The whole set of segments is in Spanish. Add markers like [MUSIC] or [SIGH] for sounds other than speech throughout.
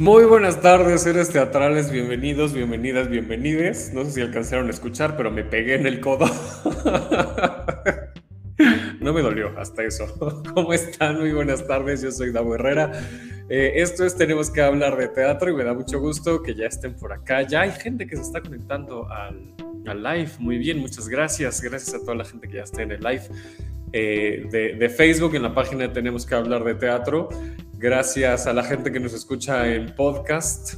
Muy buenas tardes, seres teatrales, bienvenidos, bienvenidas, bienvenides. No sé si alcanzaron a escuchar, pero me pegué en el codo. [LAUGHS] No me dolió hasta eso. [LAUGHS] ¿Cómo están? Muy buenas tardes, yo soy Davo Herrera. Eh, esto es Tenemos que hablar de teatro y me da mucho gusto que ya estén por acá. Ya hay gente que se está conectando al, al live. Muy bien, muchas gracias. Gracias a toda la gente que ya está en el live. Eh, de, de, Facebook en la página Tenemos que hablar de teatro. Gracias a la gente que nos escucha en podcast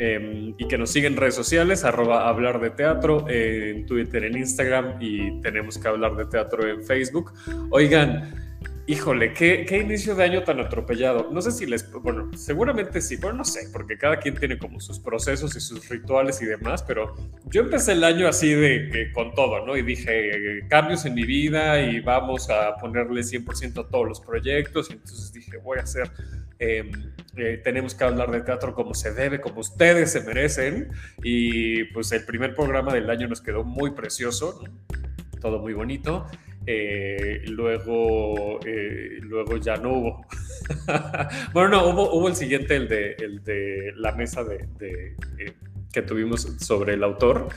eh, y que nos sigue en redes sociales, arroba hablar de teatro, en Twitter, en Instagram y Tenemos que hablar de teatro en Facebook. Oigan, Híjole, ¿qué, ¿qué, inicio de año tan atropellado. No sé si les, bueno, seguramente sí, bueno, no sé, porque cada quien tiene como sus procesos y sus rituales y demás, pero yo empecé el año así de con todo, ¿no? Y dije, cambios en mi vida y vamos a ponerle 100% a todos los proyectos. Y entonces dije, voy a hacer, eh, eh, tenemos que hablar de teatro como se debe, como ustedes se merecen. Y pues el primer programa del año nos quedó muy precioso, ¿no? todo muy bonito. Eh, luego, eh, luego ya no hubo. [LAUGHS] bueno, no, hubo, hubo, el siguiente, el de, el de la mesa de, eh, que tuvimos sobre el autor.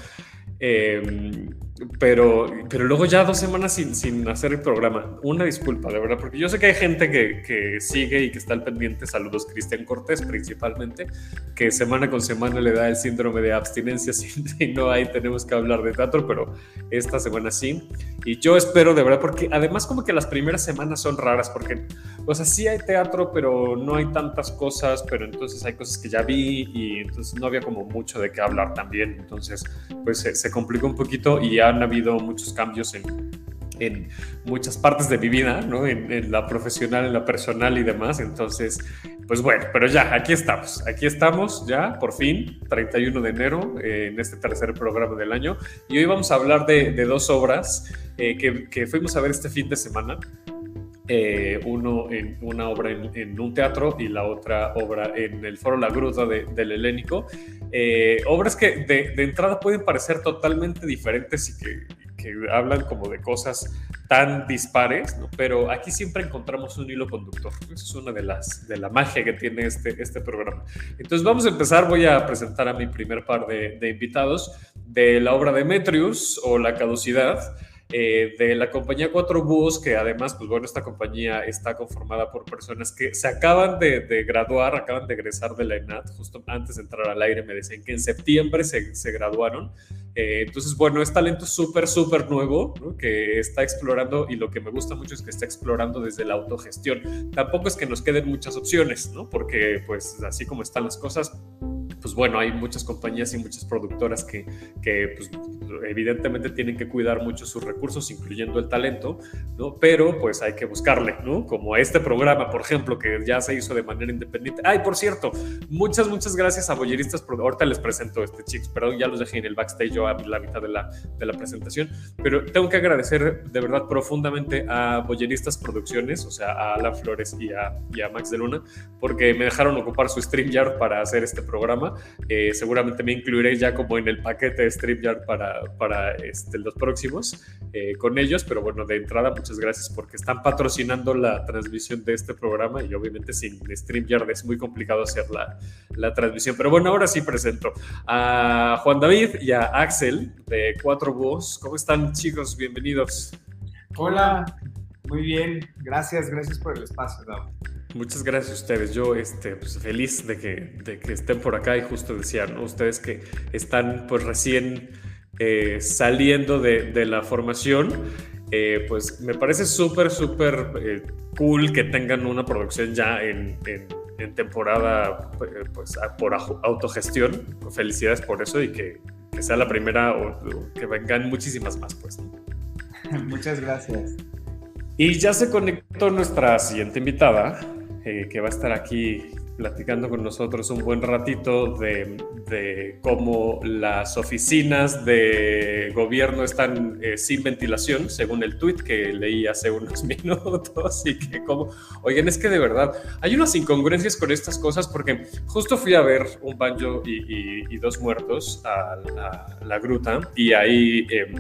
Pero, pero luego ya dos semanas sin, sin, hacer el programa. Una disculpa, de verdad, porque yo sé que hay gente que, que sigue y que está al pendiente. Saludos, Cristian Cortés, principalmente, que semana con semana le da el síndrome de abstinencia. [LAUGHS] Si no hay, tenemos que hablar de teatro, pero esta semana sí. Y yo espero, de verdad, porque además, como que las primeras semanas son raras, porque, o sea, sí hay teatro, pero no hay tantas cosas, pero entonces hay cosas que ya vi y entonces no había como mucho de qué hablar también. Entonces, pues se, se complicó un poquito y ya han habido muchos cambios en, en muchas partes de mi vida, ¿no? En, en, la profesional, en la personal y demás. Entonces, pues bueno, pero ya, aquí estamos. Aquí estamos ya, por fin, 31 de enero, eh, en este tercer programa del año. Y hoy vamos a hablar de, de dos obras eh, que, que, fuimos a ver este fin de semana. Eh, uno en una obra en, en, un teatro y la otra obra en el Foro La Gruta de, del Helénico. Eh, obras que de, de, entrada pueden parecer totalmente diferentes y que, que, hablan como de cosas tan dispares, ¿no? pero aquí siempre encontramos un hilo conductor. Eso es una de las de la magia que tiene este, este programa. Entonces vamos a empezar, voy a presentar a mi primer par de, de invitados de la obra Demetrius o La Caducidad. Eh, de la compañía Cuatro Búhos, que además, pues bueno, esta compañía está conformada por personas que se acaban de, graduar, acaban de egresar de la ENAT, justo antes de entrar al aire me decían que en septiembre se, se graduaron. Eh, entonces, bueno, es talento súper, súper nuevo, que está explorando y lo que me gusta mucho es que está explorando desde la autogestión. Tampoco es que nos queden muchas opciones, ¿no? Porque pues así como están las cosas, pues bueno, hay muchas compañías y muchas productoras que, que pues, evidentemente tienen que cuidar mucho sus recursos, incluyendo el talento, ¿no? Pero pues hay que buscarle, ¿no? Como este programa, por ejemplo, que ya se hizo de manera independiente. Ay, por cierto, muchas, muchas gracias a Boyeristas. Ahorita les presento este chicos, perdón, ya los dejé en el backstage yo a la mitad de la, de la presentación, pero tengo que agradecer de verdad profundamente a Boyeristas Producciones, o sea, a Alan Flores y a, y a Max de Luna, porque me dejaron ocupar su StreamYard para hacer este programa. Eh, seguramente me incluiré ya como en el paquete de StreamYard para, para este, los próximos eh, con ellos, pero bueno, de entrada muchas gracias porque están patrocinando la transmisión de este programa y obviamente sin StreamYard es muy complicado hacer la, la transmisión. Pero bueno, ahora sí presento a Juan David y a Axel de Cuatro Búhos. ¿Cómo están chicos? Bienvenidos. Hola, muy bien, gracias, gracias por el espacio. Muchas gracias a ustedes. Yo este, pues, feliz de que, de que, estén por acá y justo decían, ¿no? ustedes que están pues recién eh, saliendo de, de, la formación, eh, pues me parece súper, súper eh, cool que tengan una producción ya en, en, en temporada pues, por autogestión. Felicidades por eso y que, que sea la primera o, o, que vengan muchísimas más. pues. [LAUGHS] Muchas gracias. Y ya se conectó nuestra siguiente invitada, eh, que va a estar aquí platicando con nosotros un buen ratito de, de cómo las oficinas de gobierno están eh, sin ventilación, según el tweet que leí hace unos [LAUGHS] minutos, y que como, oigan, es que de verdad hay unas incongruencias con estas cosas, porque justo fui a ver un banjo y, y, dos muertos a, la gruta, y ahí... Eh,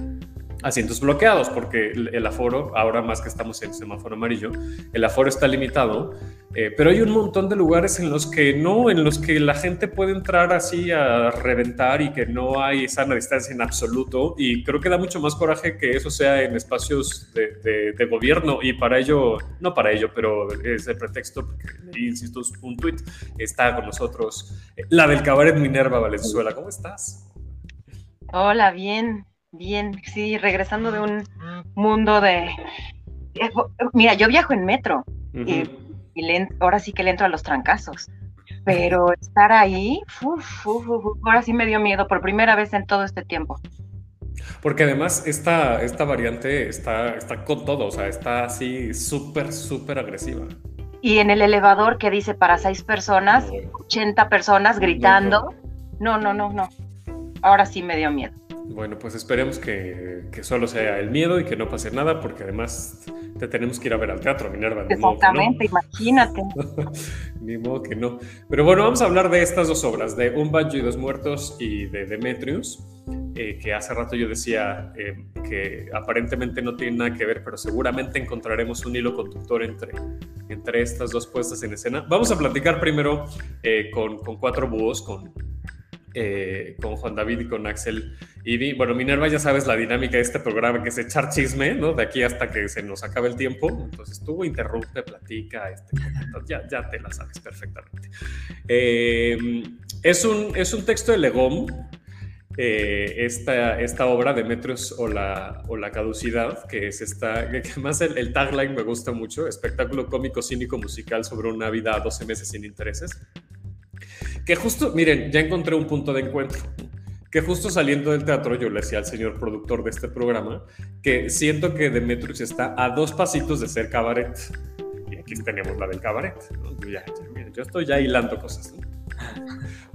asientos bloqueados, porque el, aforo, ahora más que estamos en semáforo amarillo, el aforo está limitado, eh, pero hay un montón de lugares en los que no, en los que la gente puede entrar así a reventar y que no hay sana distancia en absoluto, y creo que da mucho más coraje que eso sea en espacios de, de, gobierno, y para ello, no para ello, pero es el pretexto, porque insisto, un tuit, está con nosotros eh, la del cabaret Minerva Valenzuela, ¿cómo estás? Hola, bien, Bien, sí, regresando de un mundo de... Mira, yo viajo en metro y, ahora sí que le entro a los trancazos, pero estar ahí, ahora sí me dio miedo por primera vez en todo este tiempo. Porque además esta, esta variante está, está con todo, o sea, está así súper, súper agresiva. Y en el elevador que dice para seis personas, 80 personas gritando. No, no, no, no. Ahora sí me dio miedo. Bueno, pues esperemos que, solo sea el miedo y que no pase nada, porque además te tenemos que ir a ver al teatro, Minerva. Exactamente, imagínate. [LAUGHS] ni modo que no. Pero bueno, vamos a hablar de estas dos obras, de Un Banjo y dos muertos y de Demetrius, eh, que hace rato yo decía eh, que aparentemente no tienen nada que ver, pero seguramente encontraremos un hilo conductor entre, entre estas dos puestas en escena. Vamos a platicar primero eh, con, con cuatro búhos, con eh, con Juan David y con Axel y Bueno, Minerva, ya sabes la dinámica de este programa, que es echar chisme, ¿no? De aquí hasta que se nos acabe el tiempo. Entonces tú interrumpe, platica, este, ya, ya te la sabes perfectamente. Eh, es, un, es un texto de Legón, eh, esta, esta obra de Metros o la, o la caducidad, que es esta, que además el, el, tagline me gusta mucho, espectáculo cómico, cínico, musical sobre una vida a 12 meses sin intereses. Que justo, miren, ya encontré un punto de encuentro. Que justo saliendo del teatro, yo le decía al señor productor de este programa que siento que Demetrius está a dos pasitos de ser cabaret. Y aquí tenemos la del cabaret. yo estoy ya hilando cosas.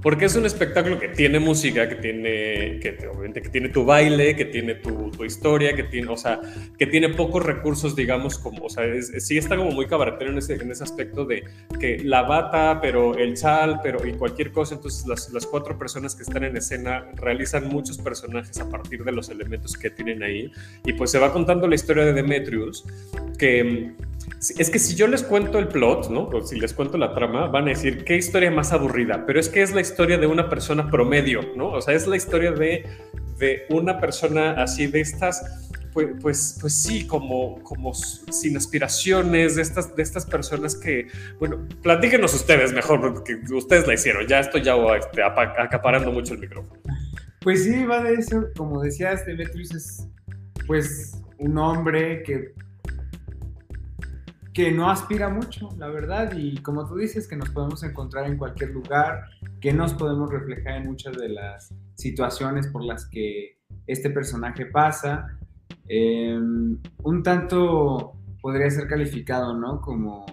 Porque es un espectáculo que tiene música, que tiene, que obviamente que tiene tu baile, que tiene tu, tu, historia, que tiene, o sea, que tiene pocos recursos, digamos, como, o sea, sí está como muy cabaretero en ese, en ese aspecto de que la bata, pero el chal, pero y cualquier cosa. Entonces, las, las cuatro personas que están en escena realizan muchos personajes a partir de los elementos que tienen ahí. Y pues se va contando la historia de Demetrius, que es que si yo les cuento el plot, ¿no? O si les cuento la trama, van a decir, qué historia más aburrida, pero es que es la historia de una persona promedio, ¿no? O sea, es la historia de, de una persona así de estas, pues, pues, pues, sí, como, como sin aspiraciones, de estas, de estas personas que, bueno, platíquenos ustedes mejor, porque ustedes la hicieron, ya estoy ya este, acaparando mucho el micrófono. Pues sí, va de eso, como decías, Demetrius es pues un hombre que que no aspira mucho, la verdad, y como tú dices, que nos podemos encontrar en cualquier lugar, que nos podemos reflejar en muchas de las situaciones por las que este personaje pasa. Em, un tanto podría ser calificado, ¿no? Como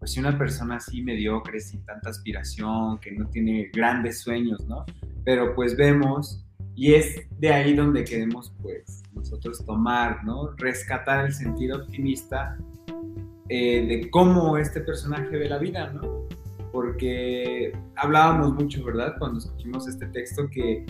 pues una persona así mediocre, sin tanta aspiración, que no tiene grandes sueños, ¿no? Pero pues vemos, y es de ahí donde queremos pues nosotros tomar, ¿no? Rescatar el sentido optimista eh, de cómo este personaje ve la vida, ¿no? Porque hablábamos mucho, ¿verdad? Cuando escuchamos este texto que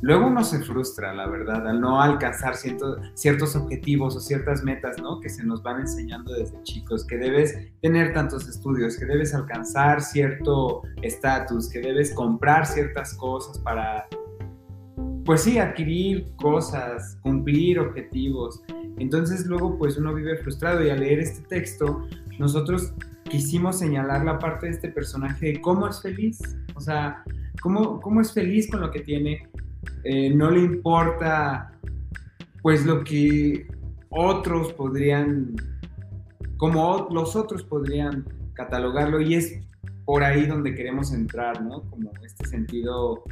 luego uno se frustra, la verdad, al no alcanzar ciertos objetivos o ciertas metas, ¿no? Que se nos van enseñando desde chicos, que debes tener tantos estudios, que debes alcanzar cierto estatus, que debes comprar ciertas cosas para, pues sí, adquirir cosas, cumplir objetivos. Entonces luego pues uno vive frustrado y al leer este texto nosotros quisimos señalar la parte de este personaje de cómo es feliz, o sea, cómo, cómo es feliz con lo que tiene, eh, no le importa pues lo que otros podrían, como los otros podrían catalogarlo y es por ahí donde queremos entrar, ¿no? Como este sentido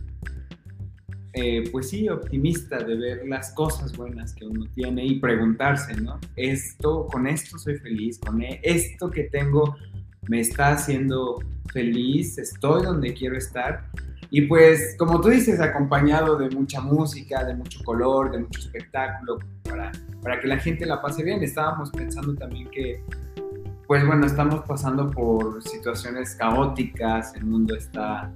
eh, pues sí, optimista de ver las cosas buenas que uno tiene y preguntarse, ¿no? Esto, con esto soy feliz, con e, esto que tengo me está haciendo feliz, estoy donde quiero estar. Y pues, como tú dices, acompañado de mucha música, de mucho color, de mucho espectáculo, para, para que la gente la pase bien. Estábamos pensando también que, pues bueno, estamos pasando por situaciones caóticas, el mundo está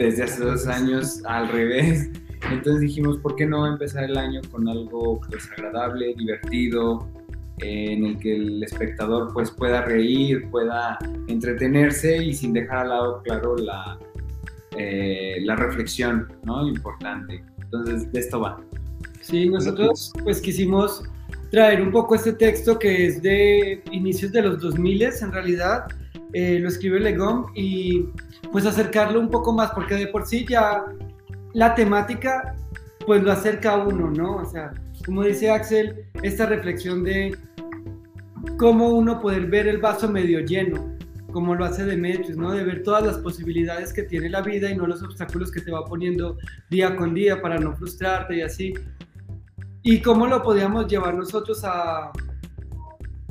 desde hace dos años al revés. Entonces dijimos, ¿por qué no empezar el año con algo pues agradable, divertido, en el que el espectador pues pueda reír, pueda entretenerse y sin dejar al lado, claro, la, eh, la reflexión, ¿no? Importante. Entonces, de esto va. Sí, nosotros pues quisimos traer un poco este texto que es de inicios de los 2000 en realidad, eh, lo escribe Legón y pues acercarlo un poco más, porque de por sí ya la temática pues lo acerca a uno, ¿no? O sea, como dice Axel, esta reflexión de cómo uno poder ver el vaso medio lleno, como lo hace Demetrius, ¿no? De ver todas las posibilidades que tiene la vida y no los obstáculos que te va poniendo día con día para no frustrarte y así. Y cómo lo podíamos llevar nosotros a,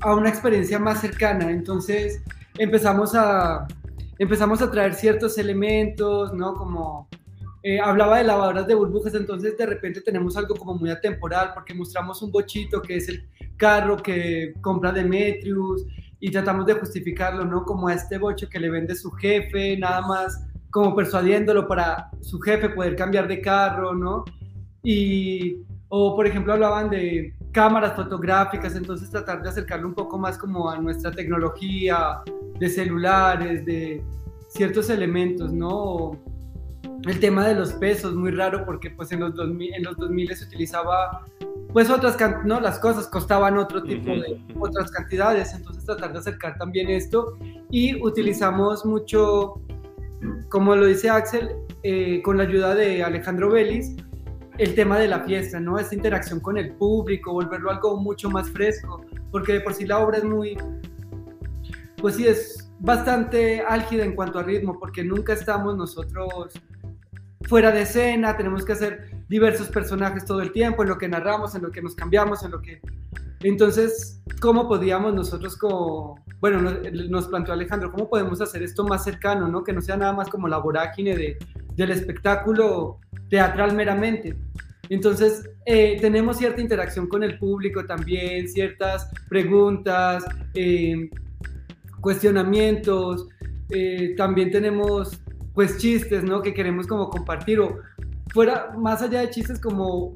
a una experiencia más cercana. Entonces empezamos a, empezamos a traer ciertos elementos, ¿no? Como eh, hablaba de lavadoras de burbujas, entonces de repente tenemos algo como muy atemporal porque mostramos un bochito que es el carro que compra Demetrius y tratamos de justificarlo, ¿no? Como a este bocho que le vende su jefe, nada más como persuadiéndolo para su jefe poder cambiar de carro, ¿no? Y, o por ejemplo hablaban de cámaras fotográficas, entonces tratar de acercarlo un poco más como a nuestra tecnología, de celulares, de ciertos elementos, ¿no? El tema de los pesos, muy raro porque pues en los 2000, en los 2000 se utilizaba pues otras, ¿no? Las cosas costaban otro tipo de, otras cantidades, entonces tratar de acercar también esto y utilizamos mucho, como lo dice Axel, eh, con la ayuda de Alejandro Vélez, el tema de la fiesta, ¿no? Esta interacción con el público, volverlo algo mucho más fresco, porque de por sí la obra es muy, pues sí, es bastante álgida en cuanto a ritmo, porque nunca estamos nosotros fuera de escena, tenemos que hacer diversos personajes todo el tiempo, en lo que narramos, en lo que nos cambiamos, en lo que... Entonces, ¿cómo podíamos nosotros como... Bueno, nos, planteó Alejandro, ¿cómo podemos hacer esto más cercano, ¿no? Que no sea nada más como la vorágine de, del espectáculo teatral meramente. Entonces, eh, tenemos cierta interacción con el público también, ciertas preguntas, eh, cuestionamientos, eh, también tenemos pues chistes, ¿no? Que queremos como compartir o fuera, más allá de chistes como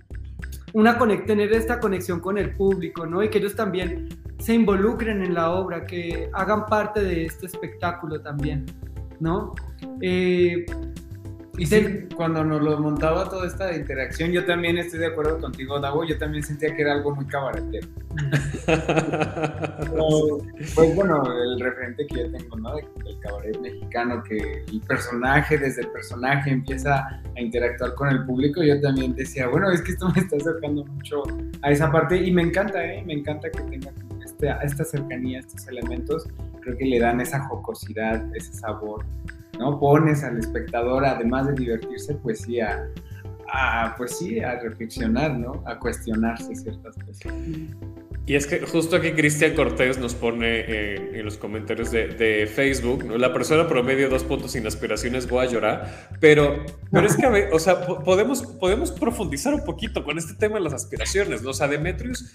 una tener esta conexión con el público, ¿no? Y que ellos también se involucren en la obra, que hagan parte de este espectáculo también, ¿no? Eh, y sí, cuando nos lo montaba toda esta interacción, yo también estoy de acuerdo contigo, Dago, yo también sentía que era algo muy cabaretero. [LAUGHS] pues bueno, el referente que yo tengo, ¿no? Del cabaret mexicano, que el personaje, desde el personaje empieza a interactuar con el público, yo también decía, bueno, es que esto me está acercando mucho a esa parte y me encanta, ¿eh? Me encanta que tenga este, esta cercanía, estos elementos, creo que le dan esa jocosidad, ese sabor ¿no? Pones al espectador, además de divertirse, pues sí, a, pues sí, a reflexionar, ¿no? A cuestionarse ciertas cosas. Y es que justo aquí Cristian Cortés nos pone eh, en los comentarios de, Facebook, ¿no? la persona promedio dos puntos sin aspiraciones, voy a llorar, pero, pero es que, o sea, podemos, podemos profundizar un poquito con este tema de las aspiraciones, ¿no? O sea, Demetrius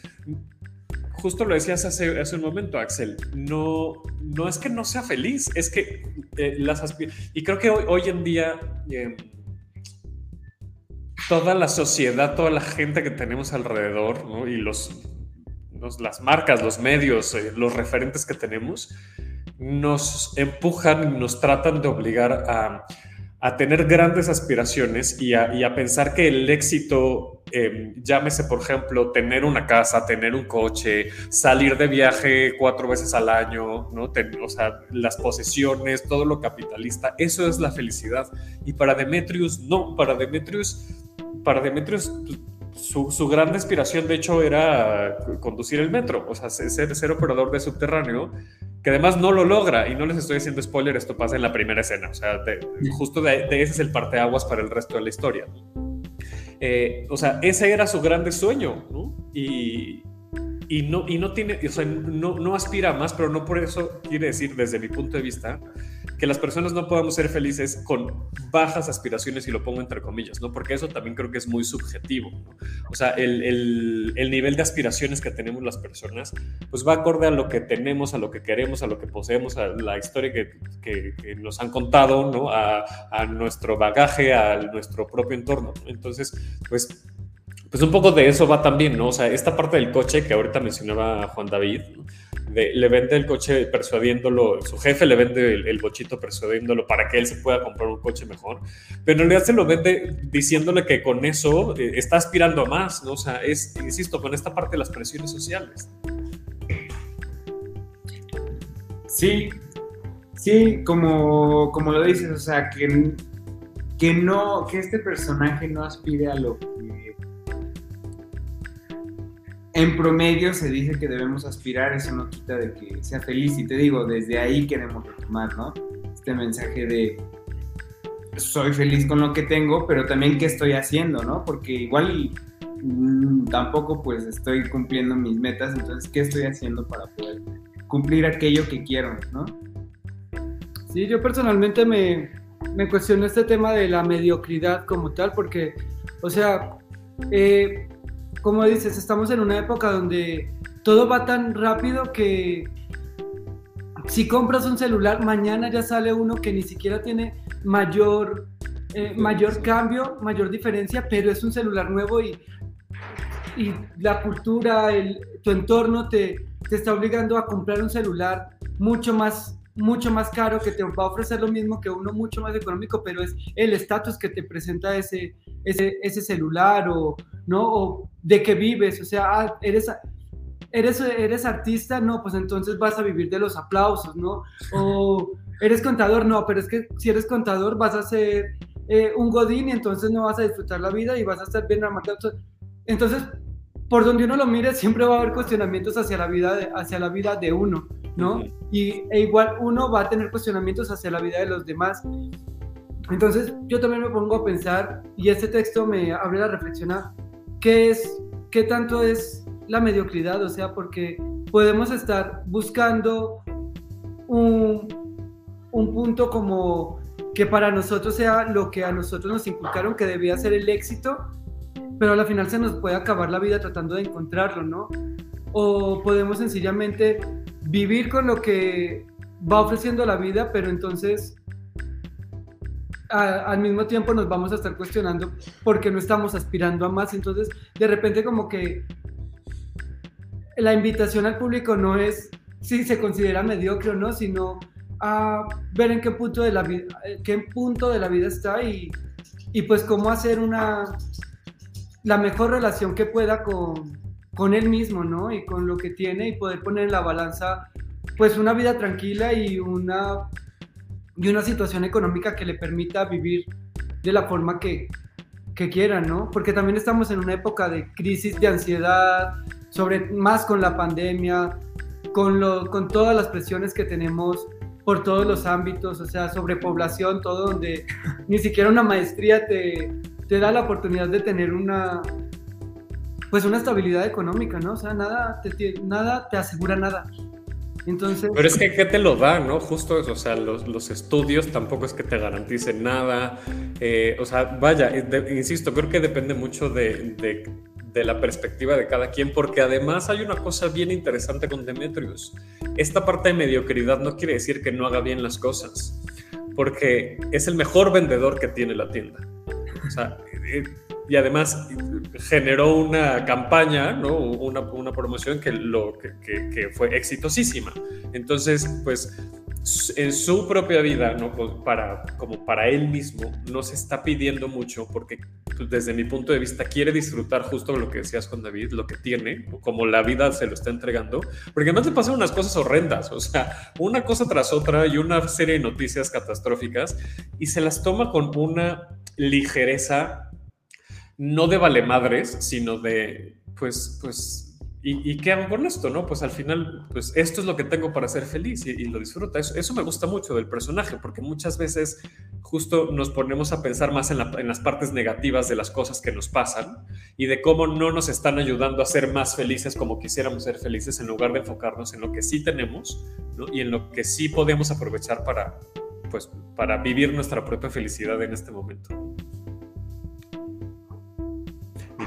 justo lo decías hace, hace un momento, Axel, no, no es que no sea feliz, es que eh, las y creo que hoy, hoy en día em, toda la sociedad, toda la gente que tenemos alrededor y los, las marcas, los medios, eh, los referentes que tenemos, nos empujan, nos tratan de obligar a a tener grandes aspiraciones y a, pensar que el éxito, em, llámese por ejemplo, tener una casa, tener un coche, salir de viaje cuatro veces al año, ¿no? o sea, las posesiones, todo lo capitalista, eso es la felicidad. Y para Demetrius, no, para Demetrius, para Demetrius su, su, gran aspiración, de hecho, era conducir el metro, o sea, ser, ser operador de subterráneo, que además no lo logra, y no les estoy haciendo spoiler, esto pasa en la primera escena, o sea, justo de, ese es el parteaguas para el resto de la historia. Eh, o sea, ese era su grande sueño, ¿no? Y, y no, y no tiene, o sea, no, no aspira a más, pero no por eso quiere decir, desde mi punto de vista, que las personas no podamos ser felices con bajas aspiraciones, y lo pongo entre comillas, ¿no? Porque eso también creo que es muy subjetivo, ¿no? O sea, el, el, el, nivel de aspiraciones que tenemos las personas, pues va acorde a lo que tenemos, a lo que queremos, a lo que poseemos, a la historia que, que, que nos han contado, ¿no? A, a, nuestro bagaje, a nuestro propio entorno. Entonces, pues pues un poco de eso va también, ¿no? O sea, esta parte del coche que ahorita mencionaba Juan David, le vende el coche persuadiéndolo, su jefe le vende el, bochito persuadiéndolo para que él se pueda comprar un coche mejor, pero en realidad se lo vende diciéndole que con eso eh, está aspirando a más, ¿no? O sea, es, insisto, con esta parte de las presiones sociales. Sí, sí, como, como lo dices, o sea, que, que no, que este personaje no aspire a lo que en promedio se dice que debemos aspirar, eso no quita de que sea feliz. Y te digo, desde ahí queremos retomar, ¿no? Este mensaje de soy feliz con lo que tengo, pero también qué estoy haciendo, ¿no? Porque igual mm, tampoco pues estoy cumpliendo mis metas, entonces ¿qué estoy haciendo para poder cumplir aquello que quiero, ¿no? Sí, yo personalmente me, me cuestiono este tema de la mediocridad como tal, porque, o sea, eh, como dices, estamos en una época donde todo va tan rápido que si compras un celular, mañana ya sale uno que ni siquiera tiene mayor, eh, mayor cambio, mayor diferencia, pero es un celular nuevo y, y la cultura, el, tu entorno te, te está obligando a comprar un celular mucho más mucho más caro, que te va a ofrecer lo mismo que uno mucho más económico, pero es el estatus que te presenta ese, ese, ese celular o, ¿no? O de qué vives, o sea, ah, eres, eres, eres artista, no, pues entonces vas a vivir de los aplausos, ¿no? O eres contador, no, pero es que si eres contador vas a ser eh, un godín y entonces no vas a disfrutar la vida y vas a estar bien armado. Entonces, por donde uno lo mire, siempre va a haber cuestionamientos hacia la vida hacia la vida de uno, ¿no? Y e igual uno va a tener cuestionamientos hacia la vida de los demás. Entonces, yo también me pongo a pensar, y este texto me abre a reflexionar, ¿qué es, qué tanto es la mediocridad? O sea, porque podemos estar buscando un, un punto como que para nosotros sea lo que a nosotros nos inculcaron que debía ser el éxito, pero al final se nos puede acabar la vida tratando de encontrarlo, ¿no? O podemos sencillamente vivir con lo que va ofreciendo la vida, pero entonces al mismo tiempo nos vamos a estar cuestionando porque no estamos aspirando a más. Entonces, de repente como que la invitación al público no es si se considera mediocre o no, sino a ver en qué punto de la vida, qué punto de la vida está y, y pues cómo hacer una la mejor relación que pueda con, con él mismo, ¿no? Y con lo que tiene y poder poner en la balanza pues una vida tranquila y una y una situación económica que le permita vivir de la forma que, que quiera, ¿no? Porque también estamos en una época de crisis de ansiedad, sobre más con la pandemia, con, lo, con todas las presiones que tenemos por todos los ámbitos, o sea, sobre población, todo donde ni siquiera una maestría te, te da la oportunidad de tener una, pues una estabilidad económica, ¿no? O sea, nada te, nada te asegura nada. Entonces... Pero es que ¿qué te lo da, no? Justo eso, o sea, los, los estudios tampoco es que te garanticen nada. Eh, o sea, vaya, insisto, creo que depende mucho de, de, la perspectiva de cada quien, porque además hay una cosa bien interesante con Demetrius. Esta parte de mediocridad no quiere decir que no haga bien las cosas, porque es el mejor vendedor que tiene la tienda. O sea, eh, y además generó una campaña, ¿no? una, una promoción que, lo, que, que, fue exitosísima. Entonces, pues en su propia vida, ¿no? Pues, para, como para él mismo, no se está pidiendo mucho porque pues, desde mi punto de vista quiere disfrutar justo lo que decías con David, lo que tiene, como la vida se lo está entregando, porque además le pasan unas cosas horrendas, o sea, una cosa tras otra y una serie de noticias catastróficas y se las toma con una ligereza no de vale madres, sino de, pues, pues, ¿y, qué hago con esto? ¿no? Pues al final, pues esto es lo que tengo para ser feliz y, lo disfruta. Eso, eso, me gusta mucho del personaje, porque muchas veces justo nos ponemos a pensar más en, en, las partes negativas de las cosas que nos pasan y de cómo no nos están ayudando a ser más felices como quisiéramos ser felices, en lugar de enfocarnos en lo que sí tenemos ¿no? y en lo que sí podemos aprovechar para, pues, para vivir nuestra propia felicidad en este momento.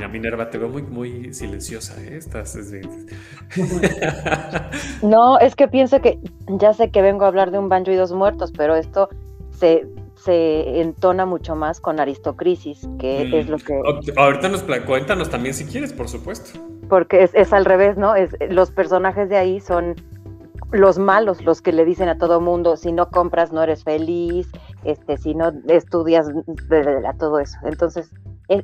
Mira, Minerva, te veo muy, muy silenciosa, ¿eh? Estás... no, es que pienso que ya sé que vengo a hablar de un banjo y dos muertos, pero esto se, se entona mucho más con Aristocrisis, que mm. es lo que... Ahorita nos cuéntanos también si quieres, por supuesto. Porque es, es al revés, ¿no? Es, los personajes de ahí son los malos, los que le dicen a todo mundo, si no compras no eres feliz, este, si no estudias, todo eso. Entonces,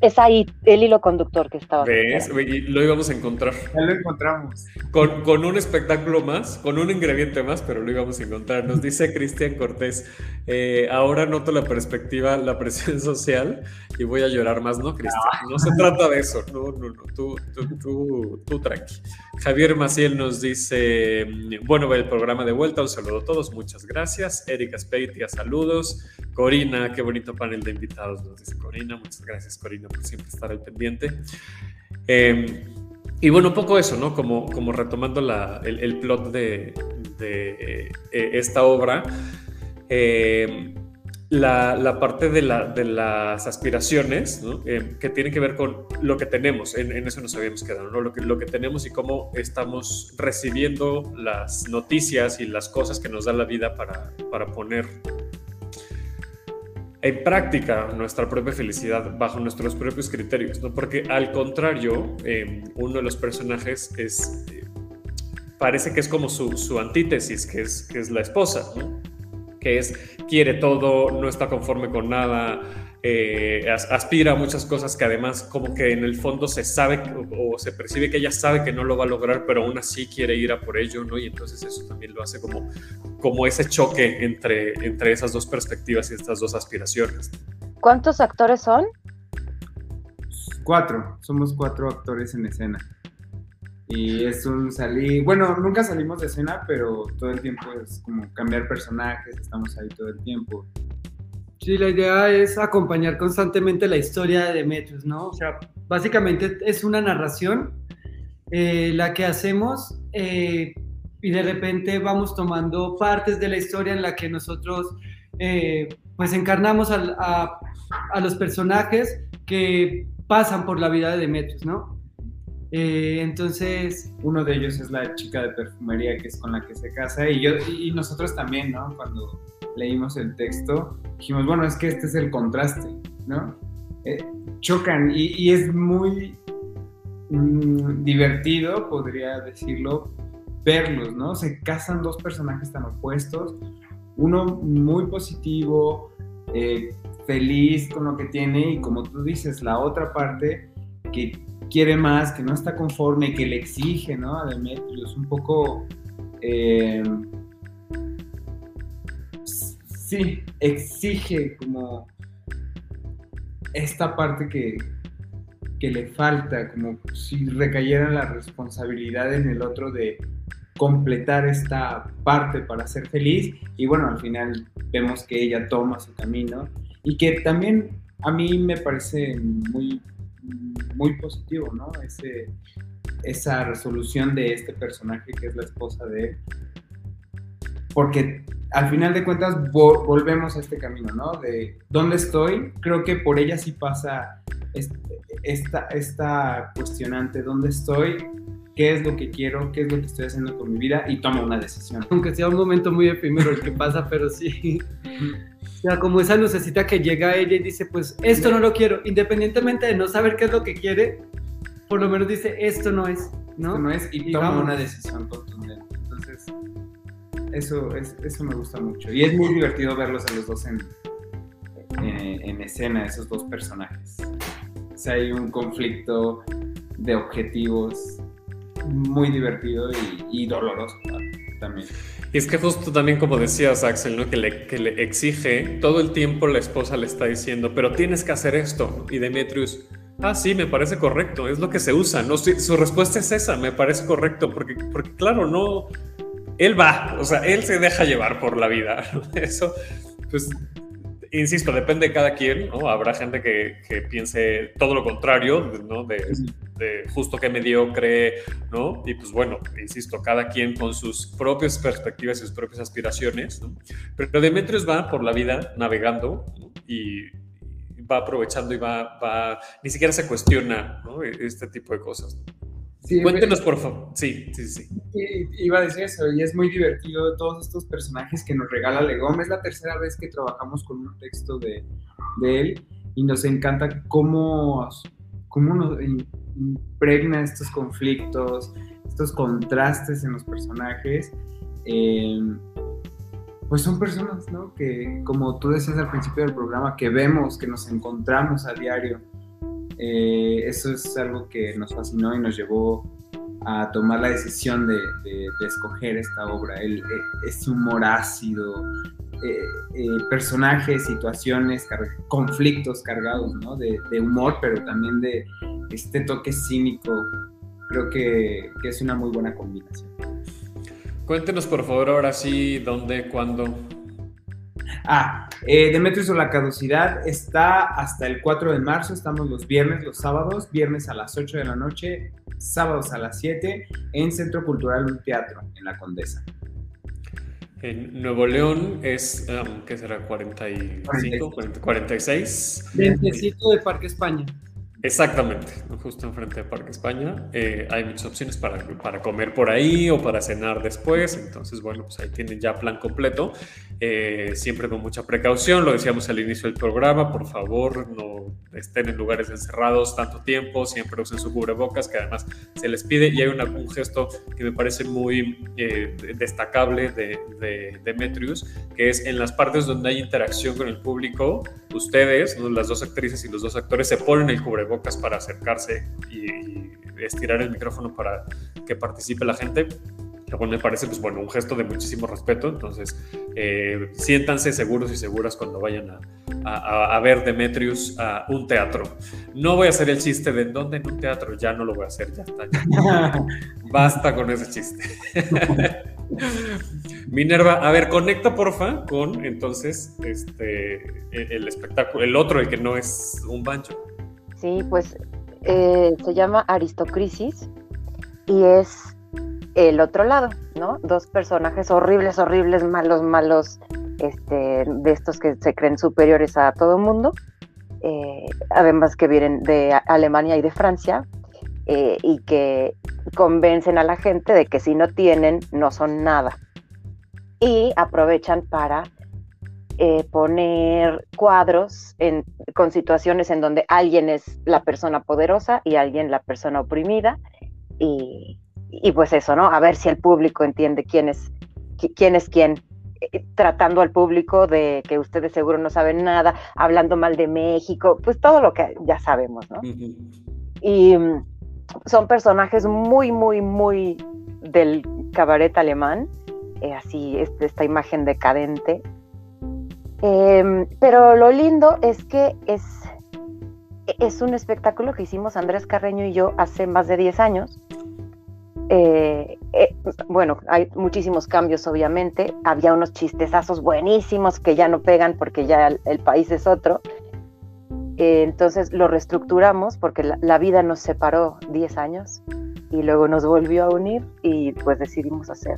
es, ahí el hilo conductor que estaba. ¿Ves? Y lo íbamos a encontrar. Ya lo encontramos. Con, con, un espectáculo más, con un ingrediente más, pero lo íbamos a encontrar. Nos dice Cristian Cortés, eh, ahora noto la perspectiva, la presión [LAUGHS] social y voy a llorar más, ¿no, Cristian? No se trata de eso, no, no, no, tú, tú, tú, tú tranqui. Javier Maciel nos dice, bueno, el programa de vuelta, un saludo a todos, muchas gracias. Erika Speitia, saludos. Corina, qué bonito panel de invitados, nos dice Corina, muchas gracias Corina por siempre estar al pendiente. Em, y bueno, un poco eso, ¿no? Como, como retomando el, plot de, eh, esta obra, em, la, parte de, las aspiraciones, em, que tiene que ver con lo que tenemos, en, eso nos habíamos quedado, ¿no? Lo que, lo que tenemos y cómo estamos recibiendo las noticias y las cosas que nos da la vida para, para poner en práctica nuestra propia felicidad bajo nuestros propios criterios, ¿no? Porque al contrario, em, uno de los personajes es, eh, parece que es como su, antítesis, que es, que es la esposa. Que es, quiere todo, no está conforme con nada, eh, aspira a muchas cosas que además como que en el fondo se sabe o, se percibe que ella sabe que no lo va a lograr, pero aún así quiere ir a por ello, ¿no? Y entonces eso también lo hace como, como ese choque entre, entre esas dos perspectivas y estas dos aspiraciones. ¿Cuántos actores son? Cuatro, somos cuatro actores en escena. Y es un salir, bueno, nunca salimos de escena, pero todo el tiempo es como cambiar personajes, estamos ahí todo el tiempo. Sí, la idea es acompañar constantemente la historia de Demetrius, ¿no? O sea, básicamente es una narración eh, la que hacemos eh, y de repente vamos tomando partes de la historia en la que nosotros eh, pues encarnamos a, a, los personajes que pasan por la vida de Demetrius, ¿no? Entonces... Uno de ellos es la chica de perfumería que es con la que se casa y, yo, y nosotros también, ¿no? Cuando leímos el texto, dijimos, bueno, es que este es el contraste, ¿no? Eh, chocan y, es muy mm, divertido, podría decirlo, verlos, ¿no? Se casan dos personajes tan opuestos, uno muy positivo, eh, feliz con lo que tiene y como tú dices, la otra parte que quiere más, que no está conforme, que le exige, ¿no? A Demetrius, un poco... Eh, sí, exige como esta parte que, que le falta, como si recayera la responsabilidad en el otro de completar esta parte para ser feliz y bueno, al final vemos que ella toma su camino y que también a mí me parece muy, muy positivo, ¿no? Ese, esa resolución de este personaje que es la esposa de él, porque al final de cuentas volvemos a este camino, ¿no? De dónde estoy, creo que por ella sí pasa esta, esta cuestionante, ¿dónde estoy? ¿Qué es lo que quiero? ¿Qué es lo que estoy haciendo con mi vida? Y toma una decisión. Aunque sea un momento muy efímero el que pasa, pero sí. [LAUGHS] Sea, como esa lucecita que llega a ella y dice, pues esto no lo quiero, independientemente de no saber qué es lo que quiere, por lo menos dice, esto no es, ¿no? Esto no es y, toma una decisión contundente. Entonces, eso, es, eso me gusta mucho. Y es muy divertido verlos a los dos en, eh, en escena, esos dos personajes. O sea, hay un conflicto de objetivos muy divertido y, doloroso también. Es que justo también como decías Axel, ¿no? que, le, que le exige, todo el tiempo la esposa le está diciendo, pero tienes que hacer esto. Y Demetrius, Ah, sí, me parece correcto, es lo que se usa. No, su respuesta es esa, me parece correcto, porque, porque claro, no, él va, o sea, él se deja llevar por la vida. [LAUGHS] Eso, pues, insisto, depende de cada quien. Habrá gente que, que piense todo lo contrario, ¿no? De, justo que mediocre, ¿no? Y pues bueno, insisto, cada quien con sus propias perspectivas y sus propias aspiraciones, ¿no? Pero Demetrius va por la vida navegando y va aprovechando y va, va, ni siquiera se cuestiona, ¿no? Este tipo de cosas. Cuéntenos, por favor. Sí, sí, sí. Iba a decir eso, y es muy divertido todos estos personajes que nos regala Legom. Es la tercera vez que trabajamos con un texto de, de él y nos encanta cómo, cómo nos impregna estos conflictos, estos contrastes en los personajes. Eh, pues son personas, ¿no? Que como tú decías al principio del programa, que vemos, que nos encontramos a diario eh, eso es algo que nos fascinó y nos llevó a tomar la decisión de, escoger esta obra. El, e, ese humor ácido, eh, eh, personajes, situaciones, conflictos cargados ¿no? de, humor, pero también de este toque cínico. Creo que, que es una muy buena combinación. Cuéntenos por favor ahora sí dónde, cuándo, Ah, eh, Demetrius o la caducidad está hasta el 4 de marzo, estamos los viernes, los sábados, viernes a las 8 de la noche, sábados a las 7 en Centro Cultural Un Teatro, en La Condesa. En Nuevo León es, um, ¿qué será? 45, 46. 25 de Parque España. Exactamente, justo enfrente de Parque España. Eh, hay muchas opciones para, para, comer por ahí o para cenar después. Entonces, bueno, pues ahí tienen ya plan completo. Eh, siempre con mucha precaución, lo decíamos al inicio del programa, por favor no estén en lugares encerrados tanto tiempo, siempre usen su cubrebocas, que además se les pide. Y hay un gesto que me parece muy eh, destacable de, de Demetrius, que es en las partes donde hay interacción con el público, ustedes, las dos actrices y los dos actores, se ponen el cubrebocas bocas para acercarse y, estirar el micrófono para que participe la gente lo cual me parece, pues bueno, un gesto de muchísimo respeto. Entonces, eh, siéntanse seguros y seguras cuando vayan a, a, ver Demetrius a un teatro. No voy a hacer el chiste de en dónde en un teatro, ya no lo voy a hacer, ya está. [LAUGHS] Basta con ese chiste. Minerva, a ver, conecta porfa con entonces este el espectáculo, el otro, el que no es un bancho. Sí, pues eh, se llama Aristocrisis y es el otro lado, ¿no? Dos personajes horribles, horribles, malos, malos, este, de estos que se creen superiores a todo el mundo, eh, además que vienen de Alemania y de Francia, eh, y que convencen a la gente de que si no tienen, no son nada. Y aprovechan para eh, poner cuadros con situaciones en donde alguien es la persona poderosa y alguien la persona oprimida. Y, pues eso, ¿no? A ver si el público entiende quién es quién. Es quién eh, tratando al público de que ustedes seguro no saben nada, hablando mal de México, pues todo lo que ya sabemos, ¿no? Y mm, son personajes muy, muy, muy del cabaret alemán, eh, así este, esta imagen decadente, Em, pero lo lindo es que es, es un espectáculo que hicimos Andrés Carreño y yo hace más de 10 años. Eh, eh, bueno, hay muchísimos cambios, obviamente. Había unos chistezazos buenísimos que ya no pegan porque ya el, país es otro. Eh, entonces lo reestructuramos porque la, vida nos separó 10 años y luego nos volvió a unir y pues decidimos hacer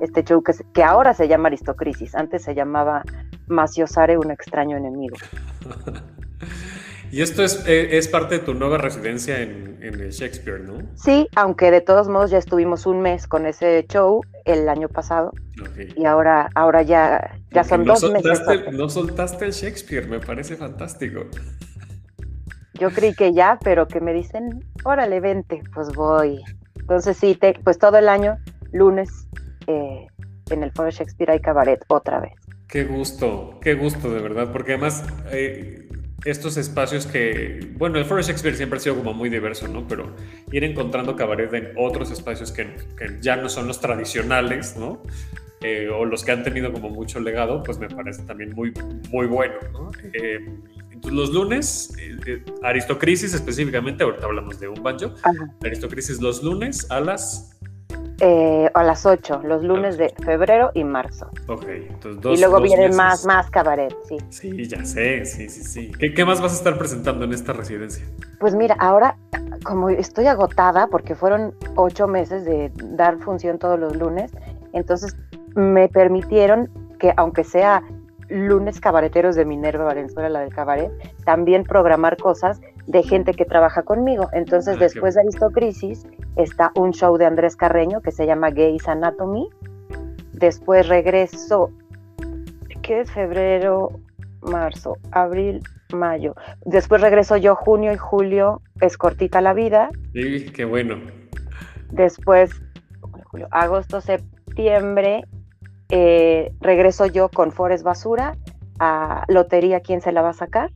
este show que, ahora se llama Aristocrisis. Antes se llamaba Maciosare, un extraño enemigo. [LAUGHS] y esto es, eh, es, parte de tu nueva residencia en, el Shakespeare, ¿no? Sí, aunque de todos modos ya estuvimos un mes con ese show el año pasado. Y ahora, ahora ya, ya son dos meses. No soltaste el Shakespeare, me parece fantástico. Yo creí que ya, pero que me dicen, órale, vente, pues voy. Entonces sí, te, pues todo el año, lunes, eh, en el Foro Shakespeare hay cabaret otra vez. Qué gusto, qué gusto de verdad, porque además eh, estos espacios que, bueno, el Foro Shakespeare siempre ha sido como muy diverso, ¿no? Pero ir encontrando cabaret en otros espacios que, ya no son los tradicionales, ¿no? Eh, o los que han tenido como mucho legado, pues me parece también muy, muy bueno, ¿no? Eh, entonces los lunes, eh, eh, Aristocrisis específicamente, ahorita hablamos de un banjo. Aristocrisis los lunes a las eh, a las 8, los lunes de febrero y marzo. Ok, entonces dos, Y luego viene más, más cabaret, sí. Sí, ya sé, sí, sí, sí. ¿Qué, ¿Qué, más vas a estar presentando en esta residencia? Pues mira, ahora como estoy agotada porque fueron ocho meses de dar función todos los lunes, entonces me permitieron que aunque sea lunes cabareteros de Minerva Valenzuela, la del cabaret, también programar cosas de gente que trabaja conmigo. Entonces, ah, después de Aristocrisis, está un show de Andrés Carreño que se llama Gays Anatomy. Después regreso, ¿qué es febrero, marzo, abril, mayo? Después regreso yo junio y julio, es cortita la vida. Sí, qué bueno. Después, julio, agosto, septiembre, eh, regreso yo con Forest Basura a Lotería, ¿quién se la va a sacar?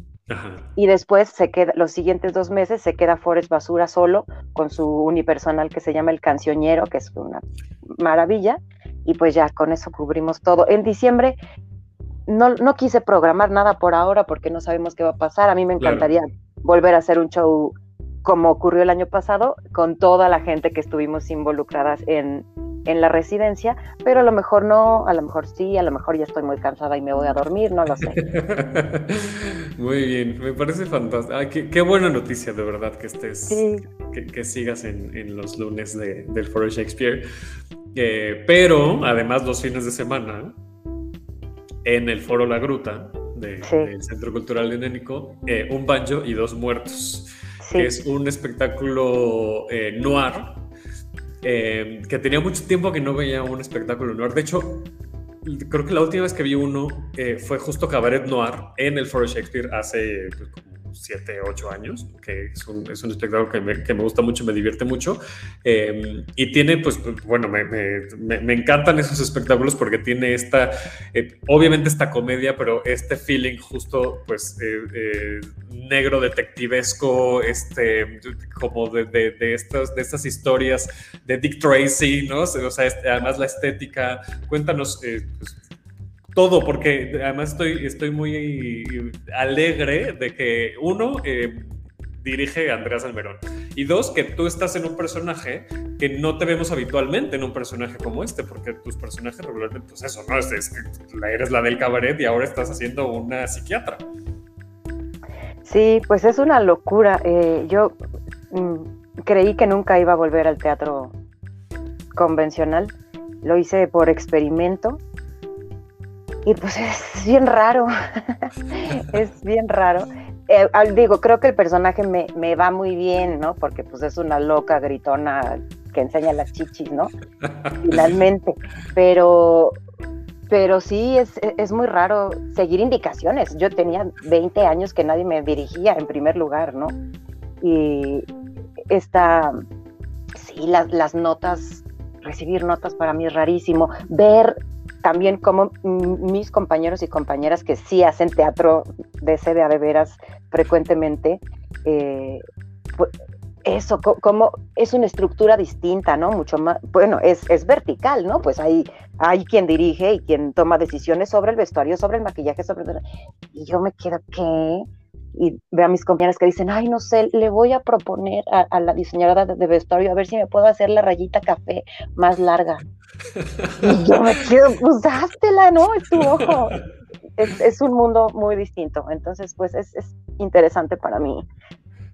Y después se queda, los siguientes dos meses se queda Forest Basura solo con su unipersonal que se llama El Cancionero, que es una maravilla. Y pues ya con eso cubrimos todo. En diciembre no, no quise programar nada por ahora porque no sabemos qué va a pasar. A mí me encantaría volver a hacer un show como ocurrió el año pasado, con toda la gente que estuvimos involucradas en, en la residencia, pero a lo mejor no, a lo mejor sí, a lo mejor ya estoy muy cansada y me voy a dormir, no lo sé. [LAUGHS] muy bien, me parece fantástico. qué, buena noticia, de verdad, que estés, que, sigas en, los lunes del Foro Shakespeare. Eh, pero además los fines de semana, en el Foro La Gruta del Centro Cultural Henénico, eh, un banjo y dos muertos. Que es un espectáculo eh, noir eh, que tenía mucho tiempo que no veía un espectáculo noir. De hecho, creo que la última vez que vi uno eh, fue justo Cabaret Noir en el Foro Shakespeare hace pues, como 7, 8 años, que es un, es un espectáculo que me, que me, gusta mucho, me divierte mucho. Eh, y tiene, pues, bueno, me, me, me, encantan esos espectáculos porque tiene esta, eh, obviamente esta comedia, pero este feeling justo, pues, eh, negro detectivesco, este, como de, de, de, estas, de estas historias de Dick Tracy, ¿no? O sea, este, además la estética. Cuéntanos, pues, todo, porque además estoy, estoy muy alegre de que uno eh, dirige Andreas Almerón y dos, que tú estás en un personaje que no te vemos habitualmente en un personaje como este, porque tus personajes regularmente, pues eso, ¿no? Es, es, eres la del cabaret y ahora estás haciendo una psiquiatra. Sí, pues es una locura. Eh, yo mm, creí que nunca iba a volver al teatro convencional. Lo hice por experimento y pues es bien raro, [LAUGHS] es bien raro. Eh, digo, creo que el personaje me, me, va muy bien, ¿no? Porque pues es una loca gritona que enseña las chichis, ¿no? [LAUGHS] Finalmente. Pero, pero sí, es, es muy raro seguir indicaciones. Yo tenía 20 años que nadie me dirigía en primer lugar, ¿no? Y esta, sí, las, las notas, recibir notas para mí es rarísimo. Ver también como mis compañeros y compañeras que sí hacen teatro de sede de veras frecuentemente, eh, eso, como es una estructura distinta, ¿no? Mucho más, bueno, es, es vertical, ¿no? Pues hay, hay quien dirige y quien toma decisiones sobre el vestuario, sobre el maquillaje, sobre... Y yo me quedo, ¿qué? y veo a mis compañeras que dicen, ay, no sé, le voy a proponer a, la diseñadora de, vestuario a ver si me puedo hacer la rayita café más larga. Y yo me quedo, pues ¿no? Es tu ojo. Es, un mundo muy distinto. Entonces, pues es, interesante para mí.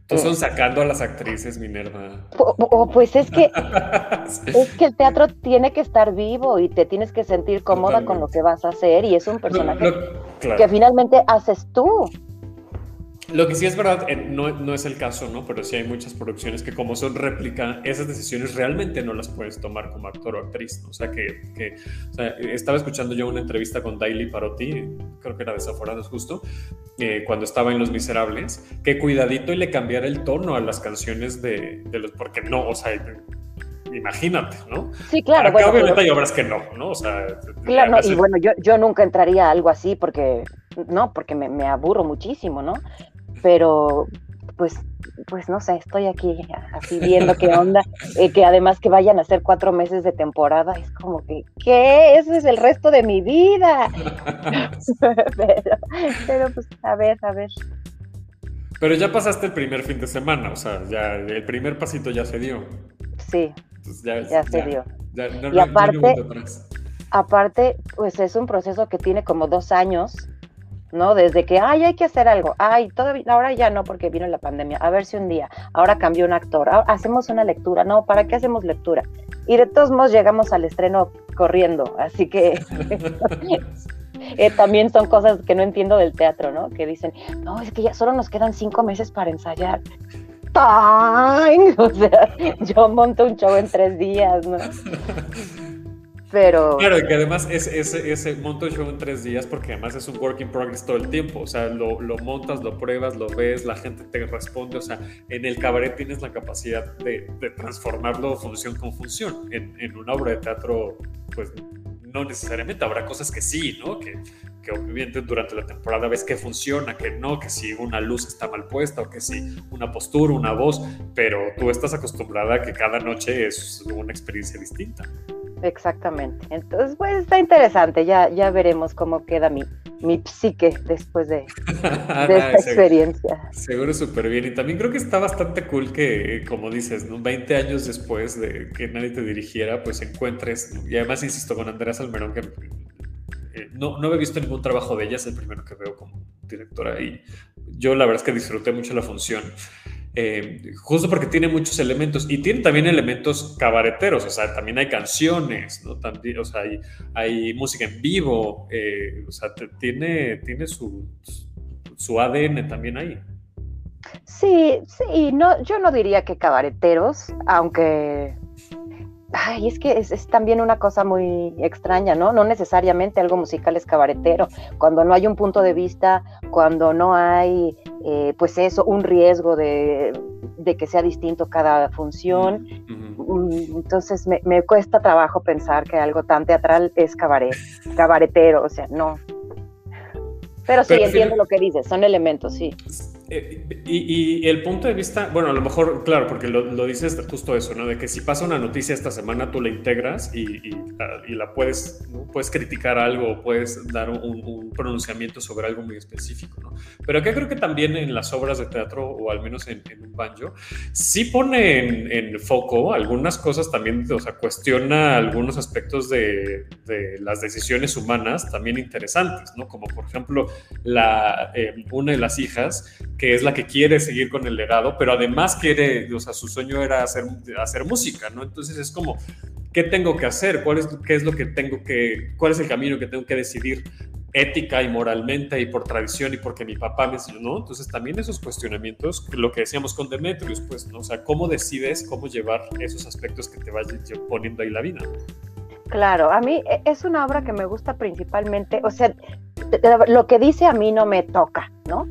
Tú son sacando a las actrices, Minerva. O, pues es que [LAUGHS] es que el teatro tiene que estar vivo y te tienes que sentir cómoda con lo que vas a hacer y es un personaje que finalmente haces tú. Lo que sí es verdad, eh, no, no, es el caso, ¿no? Pero sí hay muchas producciones que como son réplica, esas decisiones realmente no las puedes tomar como actor o actriz, ¿no? O sea, que, que o sea, estaba escuchando yo una entrevista con Daily Parotti, creo que era Desaforados justo, eh, cuando estaba en Los Miserables, que cuidadito y le cambiara el tono a las canciones de, de los, porque no, o sea, imagínate, ¿no? Sí, claro. Bueno, obviamente hay obras que no, ¿no? O sea, claro, no, y bueno, yo, yo nunca entraría a algo así porque, no, porque me, me aburro muchísimo, ¿no? Pero pues, pues no sé, estoy aquí así viendo qué onda, eh, que además que vayan a ser cuatro meses de temporada, es como que, ¿qué? Ese es el resto de mi vida. [LAUGHS] pero, pero, pues, a ver, a ver. Pero ya pasaste el primer fin de semana, o sea, ya el primer pasito ya se dio. Sí, ya, se dio. y aparte, aparte, pues es un proceso que tiene como dos años, ¿no? Desde que, ay, hay que hacer algo, ay, todavía, ahora ya no porque vino la pandemia, a ver si un día, ahora cambió un actor, hacemos una lectura, no, ¿para qué hacemos lectura? Y de todos modos llegamos al estreno corriendo, así que [LAUGHS] [LAUGHS] eh, también son cosas que no entiendo del teatro, ¿no? Que dicen, no, es que ya solo nos quedan cinco meses para ensayar. [LAUGHS] O sea, yo monto un show en tres días, ¿no? Pero... Claro, y que además ese, ese, ese monto el show en tres días porque además es un work in progress todo el tiempo, o sea, lo, lo, montas, lo pruebas, lo ves, la gente te responde, o sea, en el cabaret tienes la capacidad de, de transformarlo función con función, en, en, una obra de teatro, pues no necesariamente, habrá cosas que sí, ¿no? Que, que obviamente durante la temporada ves que funciona, que no, que si una luz está mal puesta o que si una postura, una voz, pero tú estás acostumbrada a que cada noche es una experiencia distinta. Exactamente. Entonces, pues está interesante. Ya, ya veremos cómo queda mi, mi psique después de, [LAUGHS] esta experiencia. Seguro súper bien. Y también creo que está bastante cool que, como dices, ¿no? 20 años después de que nadie te dirigiera, pues encuentres, y además insisto con Andrea Salmerón, que eh, no, no he visto ningún trabajo de ella, es el primero que veo como directora y yo la verdad es que disfruté mucho la función. Eh, justo porque tiene muchos elementos y tiene también elementos cabareteros, o sea, también hay canciones, ¿no? También, o sea, hay, hay música en vivo, eh, o sea, tiene, tiene su, su ADN también ahí. Sí, sí, no, yo no diría que cabareteros, aunque Ay, es que es, también una cosa muy extraña, ¿no? No necesariamente algo musical es cabaretero. Cuando no hay un punto de vista, cuando no hay, eh, pues eso, un riesgo de, que sea distinto cada función. Mm, entonces me, cuesta trabajo pensar que algo tan teatral es cabaret, cabaretero, o sea, no. Pero sí, entiendo lo que dices, son elementos, sí. Eh, y, el punto de vista, bueno, a lo mejor, claro, porque lo, dices justo eso, ¿no? De que si pasa una noticia esta semana, tú la integras y, la puedes, puedes criticar algo, puedes dar un, pronunciamiento sobre algo muy específico, ¿no? Pero acá creo que también en las obras de teatro, o al menos en, un banjo, sí pone en, foco algunas cosas también, o sea, cuestiona algunos aspectos de, las decisiones humanas también interesantes, ¿no? Como por ejemplo, la, eh, una de las hijas que es la que quiere seguir con el legado, pero además quiere, o sea, su sueño era hacer, hacer música, ¿no? Entonces es como, ¿qué tengo que hacer? ¿Cuál es, ¿Qué es lo que tengo que, cuál es el camino que tengo que decidir ética y moralmente y por tradición y porque mi papá me enseñó, ¿no? Entonces también esos cuestionamientos, lo que decíamos con Demetrius, pues, ¿no? O sea, ¿cómo decides cómo llevar esos aspectos que te vayan poniendo ahí la vida? Claro, a mí e, es una obra que me gusta principalmente, o sea, lo que dice a mí no me toca, ¿no?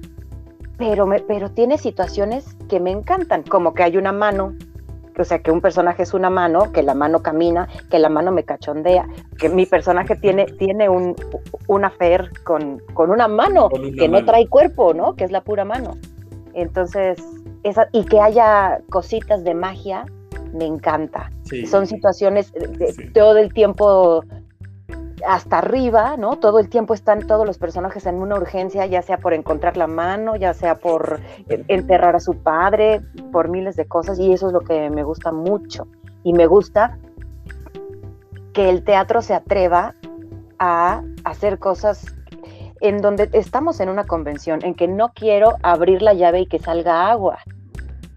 Pero, me, pero tiene situaciones que me encantan, como que hay una mano, o sea, que un personaje es una mano, que la mano camina, que la mano me cachondea, que mi personaje tiene, tiene un, un afer con, con una mano que no trae cuerpo, ¿no? Que es la pura mano. Entonces, esa, y que haya cositas de magia, me encanta. Son situaciones de, todo el tiempo hasta arriba, ¿no? Todo el tiempo están todos los personajes en una urgencia, ya sea por encontrar la mano, ya sea por enterrar a su padre, por miles de cosas, y eso es lo que me gusta mucho. Y me gusta que el teatro se atreva a hacer cosas en donde estamos en una convención, en que no quiero abrir la llave y que salga agua,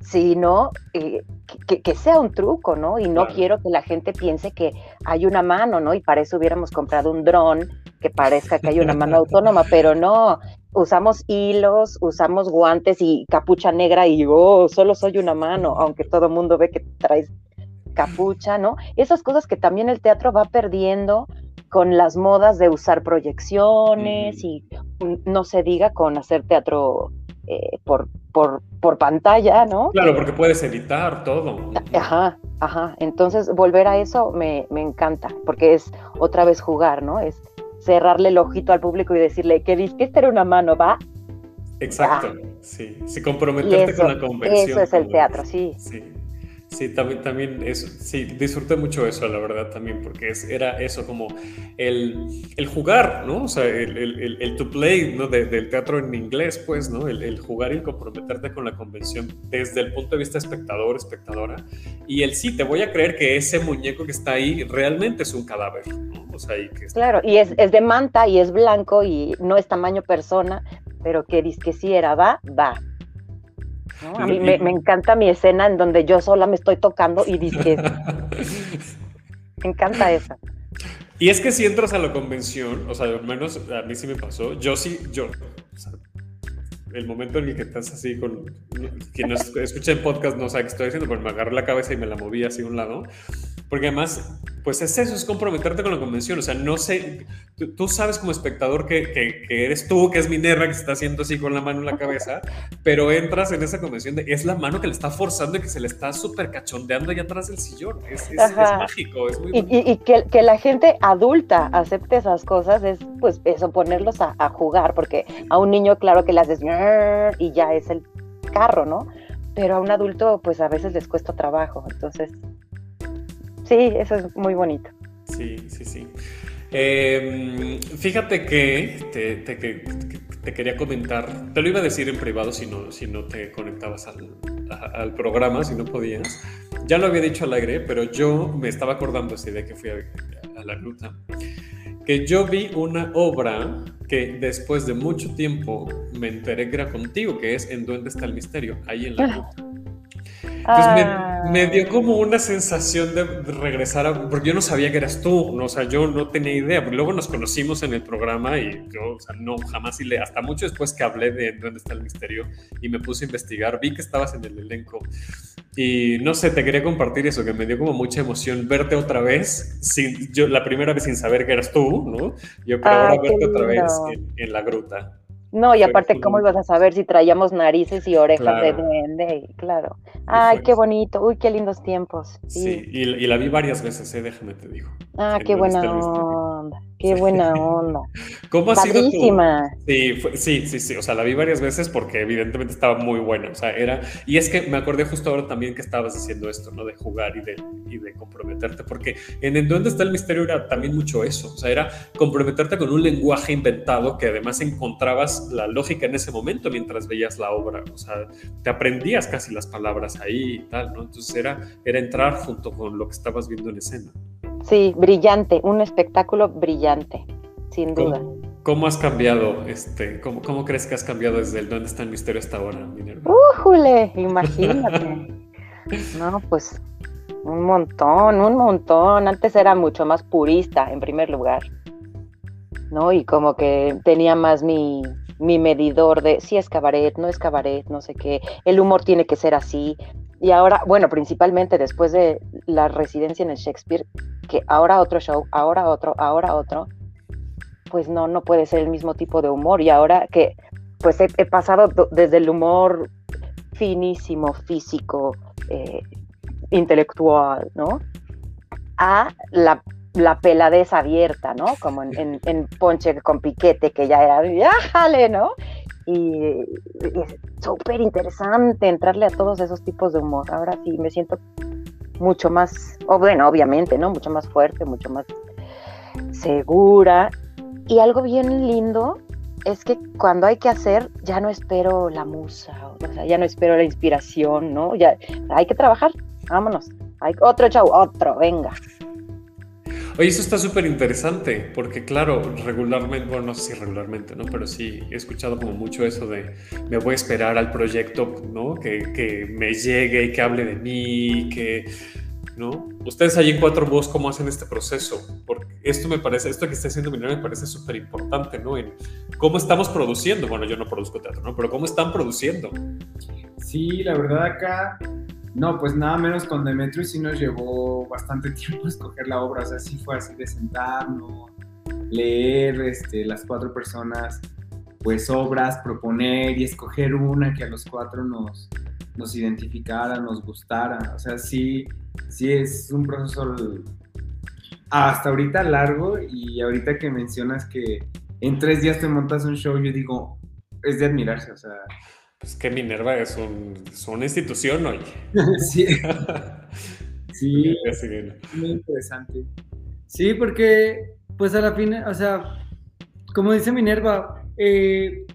sino eh, que, sea un truco, ¿no? Y no quiero que la gente piense que hay una mano, ¿no? Y para eso hubiéramos comprado un dron que parezca que hay una mano autónoma, pero no, usamos hilos, usamos guantes y capucha negra y oh, solo soy una mano, aunque todo el mundo ve que traes capucha, ¿no? Esas cosas que también el teatro va perdiendo con las modas de usar proyecciones y no se diga con hacer teatro eh, por, por, por, pantalla, ¿no? Claro, porque puedes editar todo. Ajá, ajá. Entonces, volver a eso me, me, encanta, porque es otra vez jugar, ¿no? Es cerrarle el ojito al público y decirle que dice que esta era una mano, ¿va? Exacto, sí. Si comprometerte con la convención. Eso es el teatro, sí. Sí. Sí, también, también eso, sí, disfruté mucho eso, la verdad, también, porque es, era eso como el, el jugar, ¿no? O sea, el, el, el to play, ¿no? del teatro en inglés, pues, ¿no? El, jugar y comprometerte con la convención desde el punto de vista espectador, espectadora. Y el sí, te voy a creer que ese muñeco que está ahí realmente es un cadáver, ¿no? O sea, y que Claro, y es, es de manta y es blanco y no es tamaño persona, pero que dice que sí era, va, va. A mí me, encanta mi escena en donde yo sola me estoy tocando y dice, [LAUGHS] me encanta esa. Y es que si entras a la convención, o sea, al menos a mí sí me pasó, yo sí, yo, el momento en el que estás así con quien escucha el podcast no sabe qué estoy haciendo, pero me agarré la cabeza y me la moví así a un lado. Porque además, pues es eso, es comprometerte con la convención. O sea, no sé, tú, sabes como espectador que, que, eres tú, que es Minerva, que se está haciendo así con la mano en la cabeza, pero entras en esa convención de es la mano que le está forzando y que se le está súper cachondeando allá atrás del sillón. Es, es, mágico, es muy Y, y, y que, que, la gente adulta acepte esas cosas es, pues, eso, ponerlos a, a jugar, porque a un niño, claro que le haces y ya es el carro, ¿no? Pero a un adulto, pues a veces les cuesta trabajo. Entonces, Sí, eso es muy bonito. Sí, sí, sí. Em, fíjate que te, quería comentar, te lo iba a decir en privado si no, si no te conectabas al, programa, si no podías. Ya lo había dicho al aire, pero yo me estaba acordando así de que fui a, la ruta, que yo vi una obra que después de mucho tiempo me enteré que era contigo, que es En dónde está el misterio, ahí en la ruta. Entonces me, dio ah. como una sensación de regresar a, porque yo no sabía que eras tú, ¿no? o sea, yo no tenía idea, porque luego nos conocimos en el programa y yo, o sea, no, jamás y le, hasta mucho después que hablé de dónde está el misterio y me puse a investigar, vi que estabas en el elenco y no sé, te quería compartir eso, que me dio como mucha emoción verte otra vez, sin, yo la primera vez sin saber que eras tú, ¿no? Yo, pero ahora verte otra vez en la gruta. No, y aparte, ¿cómo ibas a saber si traíamos narices y orejas de duende? Claro. Ay, qué bonito. Uy, qué lindos tiempos. Sí, y, la vi varias veces, ¿eh? déjame te digo. Ah, qué buena onda. Qué buena onda. ¿Cómo ha sido tu... sí, sí, sí, sí. O sea, la vi varias veces porque evidentemente estaba muy buena. O sea, era. Y es que me acordé justo ahora también que estabas diciendo esto, ¿no? De jugar y de, y de comprometerte. Porque en el dónde está el misterio era también mucho eso. O sea, era comprometerte con un lenguaje inventado que además encontrabas la lógica en ese momento mientras veías la obra. O sea, te aprendías casi las palabras ahí y tal, ¿no? Entonces era, era entrar junto con lo que estabas viendo en escena. Sí, brillante, un espectáculo brillante, sin duda. ¿Cómo, has cambiado? Este, cómo, cómo, crees que has cambiado desde el dónde está el misterio hasta ahora, Minerva? ¡Újule! Imagínate. [LAUGHS] no, pues un montón, un montón. Antes era mucho más purista, en primer lugar. ¿No? Y como que tenía más mi, mi medidor de si es cabaret, no es cabaret, no sé qué. El humor tiene que ser así. Y ahora, bueno, principalmente después de la residencia en el Shakespeare, que ahora otro show, ahora otro, ahora otro, pues no, no puede ser el mismo tipo de humor. Y ahora que pues he, pasado desde el humor finísimo, físico, eh, intelectual, ¿no? A la, la, peladez abierta, ¿no? Como en, Ponche con Piquete, que ya era, ¡yájale! ¿no? Y, es súper interesante entrarle a todos esos tipos de humor. Ahora sí me siento mucho más, o bueno, obviamente, ¿no? Mucho más fuerte, mucho más segura. Y algo bien lindo es que cuando hay que hacer, ya no espero la musa, o sea, ya no espero la inspiración, ¿no? Ya hay que trabajar, vámonos. Hay otro show, otro, venga. Oye, eso está súper interesante, porque claro, regularmente, bueno, no sé si regularmente, ¿no? Pero sí he escuchado como mucho eso de me voy a esperar al proyecto, ¿no? Que, que me llegue y que hable de mí, que, ¿no? Ustedes allí en Cuatro Voz, ¿cómo hacen este proceso? Porque esto me parece, esto que está haciendo Minera me parece súper importante, ¿no? En cómo estamos produciendo, bueno, yo no produzco teatro, ¿no? Pero cómo están produciendo. Sí, la verdad acá no, pues nada menos con Demetrio sí nos llevó bastante [LAUGHS] tiempo escoger la obra, o sea, sí fue así de sentarnos, leer este, las cuatro personas, pues obras, proponer y escoger una que a los cuatro nos, nos identificara, nos gustara, o sea, sí, sí es un proceso hasta ahorita largo y ahorita que mencionas que en tres días te montas un show, yo digo, es de admirarse, o sea, Pues que Minerva es, una institución hoy. [LAUGHS] sí. [LAUGHS] sí. Muy interesante. Sí, porque, pues a la fin, o sea, como dice Minerva, eh,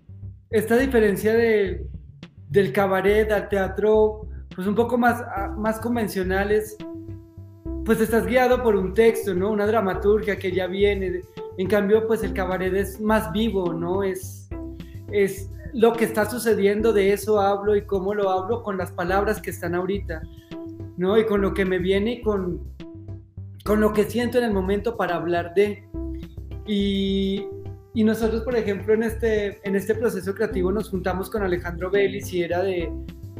esta diferencia de, del cabaret al teatro, pues un poco más, más convencionales, pues estás guiado por un texto, ¿no? Una dramaturgia que ya viene. En cambio, pues el cabaret es más vivo, ¿no? Es, es lo que está sucediendo, de eso hablo y cómo lo hablo con las palabras que están ahorita, ¿no? Y con lo que me viene y con, con lo que siento en el momento para hablar de. Y, y nosotros, por ejemplo, en este, en este proceso creativo nos juntamos con Alejandro Vélez y era de,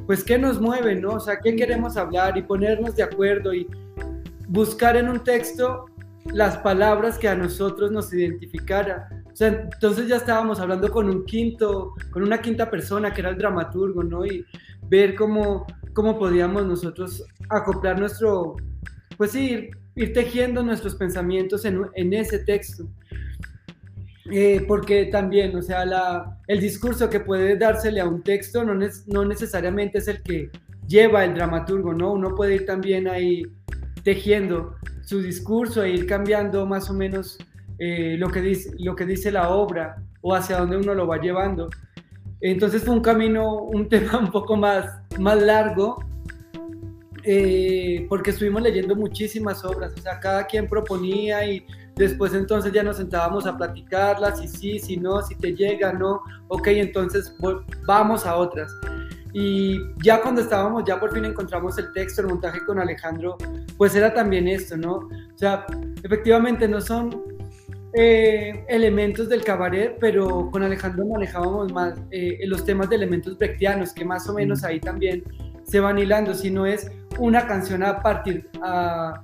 pues, ¿qué nos mueve, no? O sea, ¿qué queremos hablar? Y ponernos de acuerdo y buscar en un texto las palabras que a nosotros nos identificara. Entonces ya estábamos hablando con un quinto, con una quinta persona que era el dramaturgo, ¿no? Y ver cómo, cómo podíamos nosotros acoplar nuestro, pues sí, ir, tejiendo nuestros pensamientos en, ese texto. Eh, porque también, o sea, el discurso que puede dársele a un texto no, no necesariamente es el que lleva el dramaturgo, ¿no? Uno puede ir también ahí tejiendo su discurso e ir cambiando más o menos eh, lo, que dice, lo que dice la obra o hacia dónde uno lo va llevando. Entonces fue un camino, un [LAUGHS] tema un poco más, más largo, eh, porque estuvimos leyendo muchísimas obras, o sea, cada quien proponía y Después entonces ya nos sentábamos a platicarlas, si sí, si no, si te llega, no, ok, entonces vamos a otras. Y ya cuando estábamos, ya por fin encontramos el texto, el montaje con Alejandro, pues era también esto, ¿no? O sea, efectivamente no son eh, elementos del cabaret, pero con Alejandro manejábamos más eh, los temas de elementos brechtianos, que más o menos ahí también se van hilando, si no es una canción a partir, a,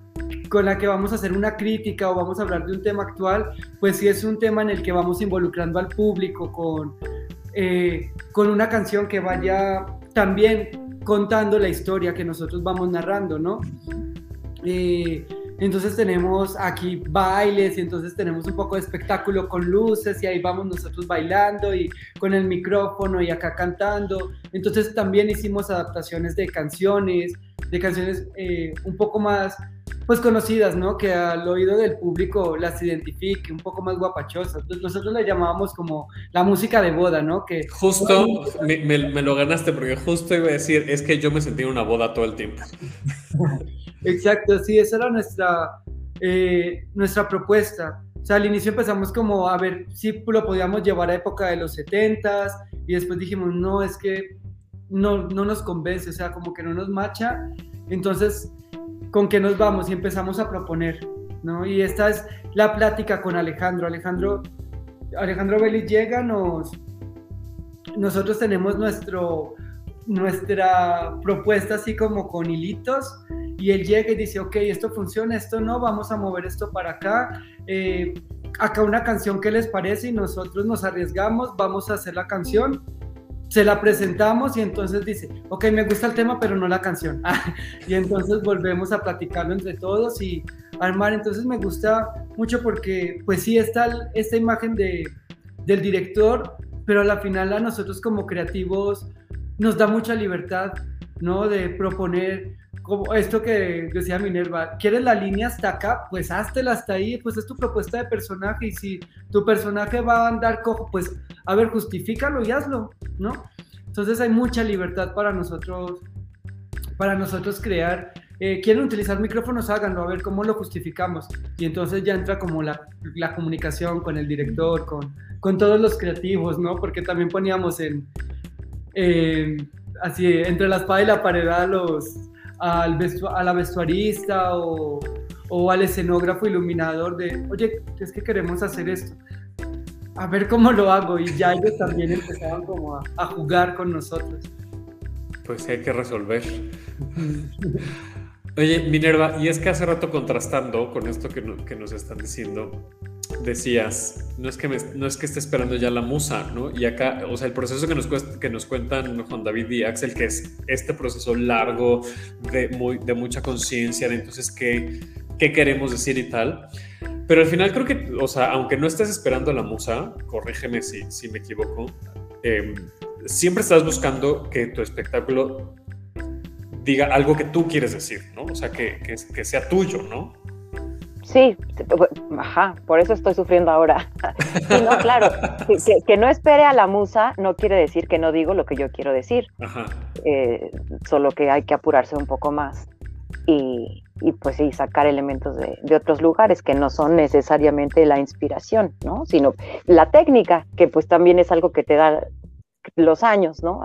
con la que vamos a hacer una crítica o vamos a hablar de un tema actual, pues sí es un tema en el que vamos involucrando al público con, eh, con una canción que vaya también contando la historia que nosotros vamos narrando, ¿no? Eh, entonces tenemos aquí bailes y entonces tenemos un poco de espectáculo con luces y ahí vamos nosotros bailando y con el micrófono y acá cantando. Entonces también hicimos adaptaciones de canciones, de canciones eh, un poco más pues conocidas, ¿no? Que al oído del público las identifique, un poco más guapachosas. Nosotros le llamábamos como la música de boda, ¿no? Que justo me, lo ganaste porque justo iba a decir, es que yo me sentí en una boda todo el tiempo. [LAUGHS] Exacto, sí, esa era nuestra, eh, nuestra propuesta. O sea, al inicio empezamos como a ver si lo podíamos llevar a época de los 70s y después dijimos, no, es que no, no nos convence, o sea, como que no nos macha. Entonces con qué nos vamos y empezamos a proponer, ¿no? Y esta es la plática con Alejandro. Alejandro, Alejandro Vélez llega, nos, nosotros tenemos nuestro, nuestra propuesta así como con hilitos y él llega y dice, ok, esto funciona, esto no, vamos a mover esto para acá. Eh, acá una canción que les parece y nosotros nos arriesgamos, vamos a hacer la canción se la presentamos y entonces dice, ok, me gusta el tema, pero no la canción. [LAUGHS] y entonces volvemos a platicarlo entre todos y armar. Entonces me gusta mucho porque, pues sí, está esta imagen de, del director, pero a la final a nosotros como creativos nos da mucha libertad, ¿no? De proponer como esto que decía Minerva, ¿quieres la línea hasta acá? Pues háztela hasta ahí, pues es tu propuesta de personaje y si tu personaje va a andar cojo, pues a ver, justifícalo y hazlo, ¿no? Entonces hay mucha libertad para nosotros, para nosotros crear. Eh, quieren utilizar micrófonos, háganlo, a ver cómo lo justificamos. Y entonces ya entra como la, la comunicación con el director, con, con todos los creativos, ¿no? Porque también poníamos en, así, entre la espada y la pared a los al a la vestuarista o, o, al escenógrafo iluminador de, oye, es que queremos hacer esto. A ver cómo lo hago. Y ya ellos también empezaban como a, a jugar con nosotros. Pues hay que resolver. [LAUGHS] Oye, Minerva, y es que hace rato contrastando con esto que, que nos están diciendo, decías, no es, que no es que esté esperando ya la musa, ¿no? Y acá, o sea, el proceso que nos, que nos cuentan Juan David y Axel, que es este proceso largo de, muy, de mucha conciencia, de entonces qué, qué queremos decir y tal. Pero al final creo que, o sea, aunque no estés esperando la musa, corrígeme si, si me equivoco, em, siempre estás buscando que tu espectáculo diga algo que tú quieres decir, ¿no? O sea, que, que sea tuyo, ¿no? Sí, ajá, por eso estoy sufriendo ahora. [LAUGHS] no, claro, que, no espere a la musa no quiere decir que no digo lo que yo quiero decir, eh, solo que hay que apurarse un poco más y, pues sí, sacar elementos de, de, otros lugares que no son necesariamente la inspiración, ¿no? Sino la técnica, que pues también es algo que te da los años, ¿no?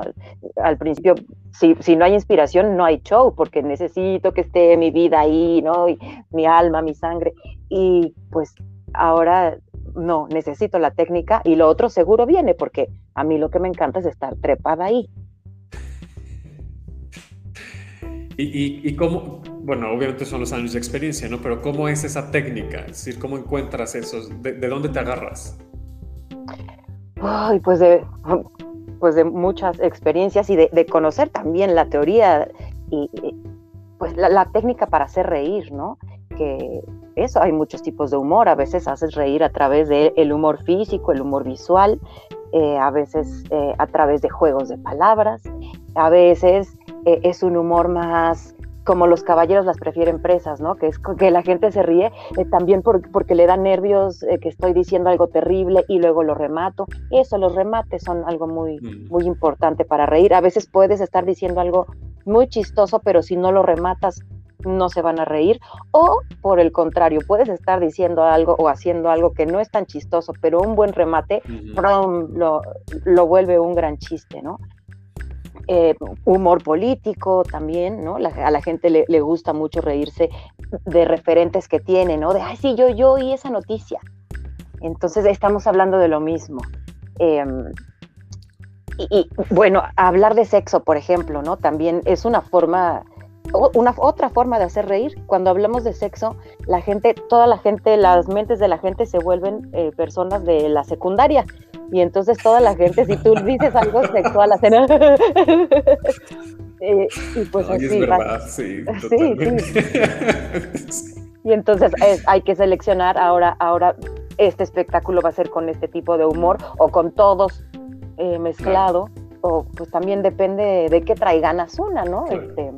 Al, principio, si, si, no hay inspiración, no hay show, porque necesito que esté mi vida ahí, ¿no? Y mi alma, mi sangre. Y pues ahora no, necesito la técnica y lo otro seguro viene, porque a mí lo que me encanta es estar trepada ahí. Y, y, y, cómo, bueno, obviamente son los años de experiencia, ¿no? Pero ¿cómo es esa técnica? Es decir, ¿cómo encuentras esos? ¿De, de dónde te agarras? Ay, pues de, pues de muchas experiencias y de, conocer también la teoría y, pues la, técnica para hacer reír, ¿no? Que eso, hay muchos tipos de humor, a veces haces reír a través del humor físico, el humor visual, eh, a veces eh, a través de juegos de palabras, a veces eh, es un humor más como los caballeros las prefieren presas, ¿no? Que es que la gente se ríe eh, también porque le da nervios eh, que estoy diciendo algo terrible y luego lo remato. Eso, los remates son algo muy, mm. muy importante para reír. A veces puedes estar diciendo algo muy chistoso, pero si no lo rematas, no se van a reír. O por el contrario, puedes estar diciendo algo o haciendo algo que no es tan chistoso, pero un buen remate lo, lo vuelve un gran chiste, ¿no? Eh, humor político también, ¿no? a la gente le, gusta mucho reírse de referentes que tiene, ¿no? De, ay, sí, yo, yo oí esa noticia. Entonces estamos hablando de lo mismo. Em, y, bueno, hablar de sexo, por ejemplo, ¿no? También es una forma, una otra forma de hacer reír. Cuando hablamos de sexo, la gente, toda la gente, las mentes de la gente se vuelven eh, personas de la secundaria y entonces toda la gente, si tú dices algo sexual, hacen... [LAUGHS] eh, y pues así, es verdad, sí, sí, Y entonces hay que seleccionar ahora, ahora este espectáculo va a ser con este tipo de humor o con todos eh, mezclado, o pues también depende de qué trae ganas una, ¿no? Este,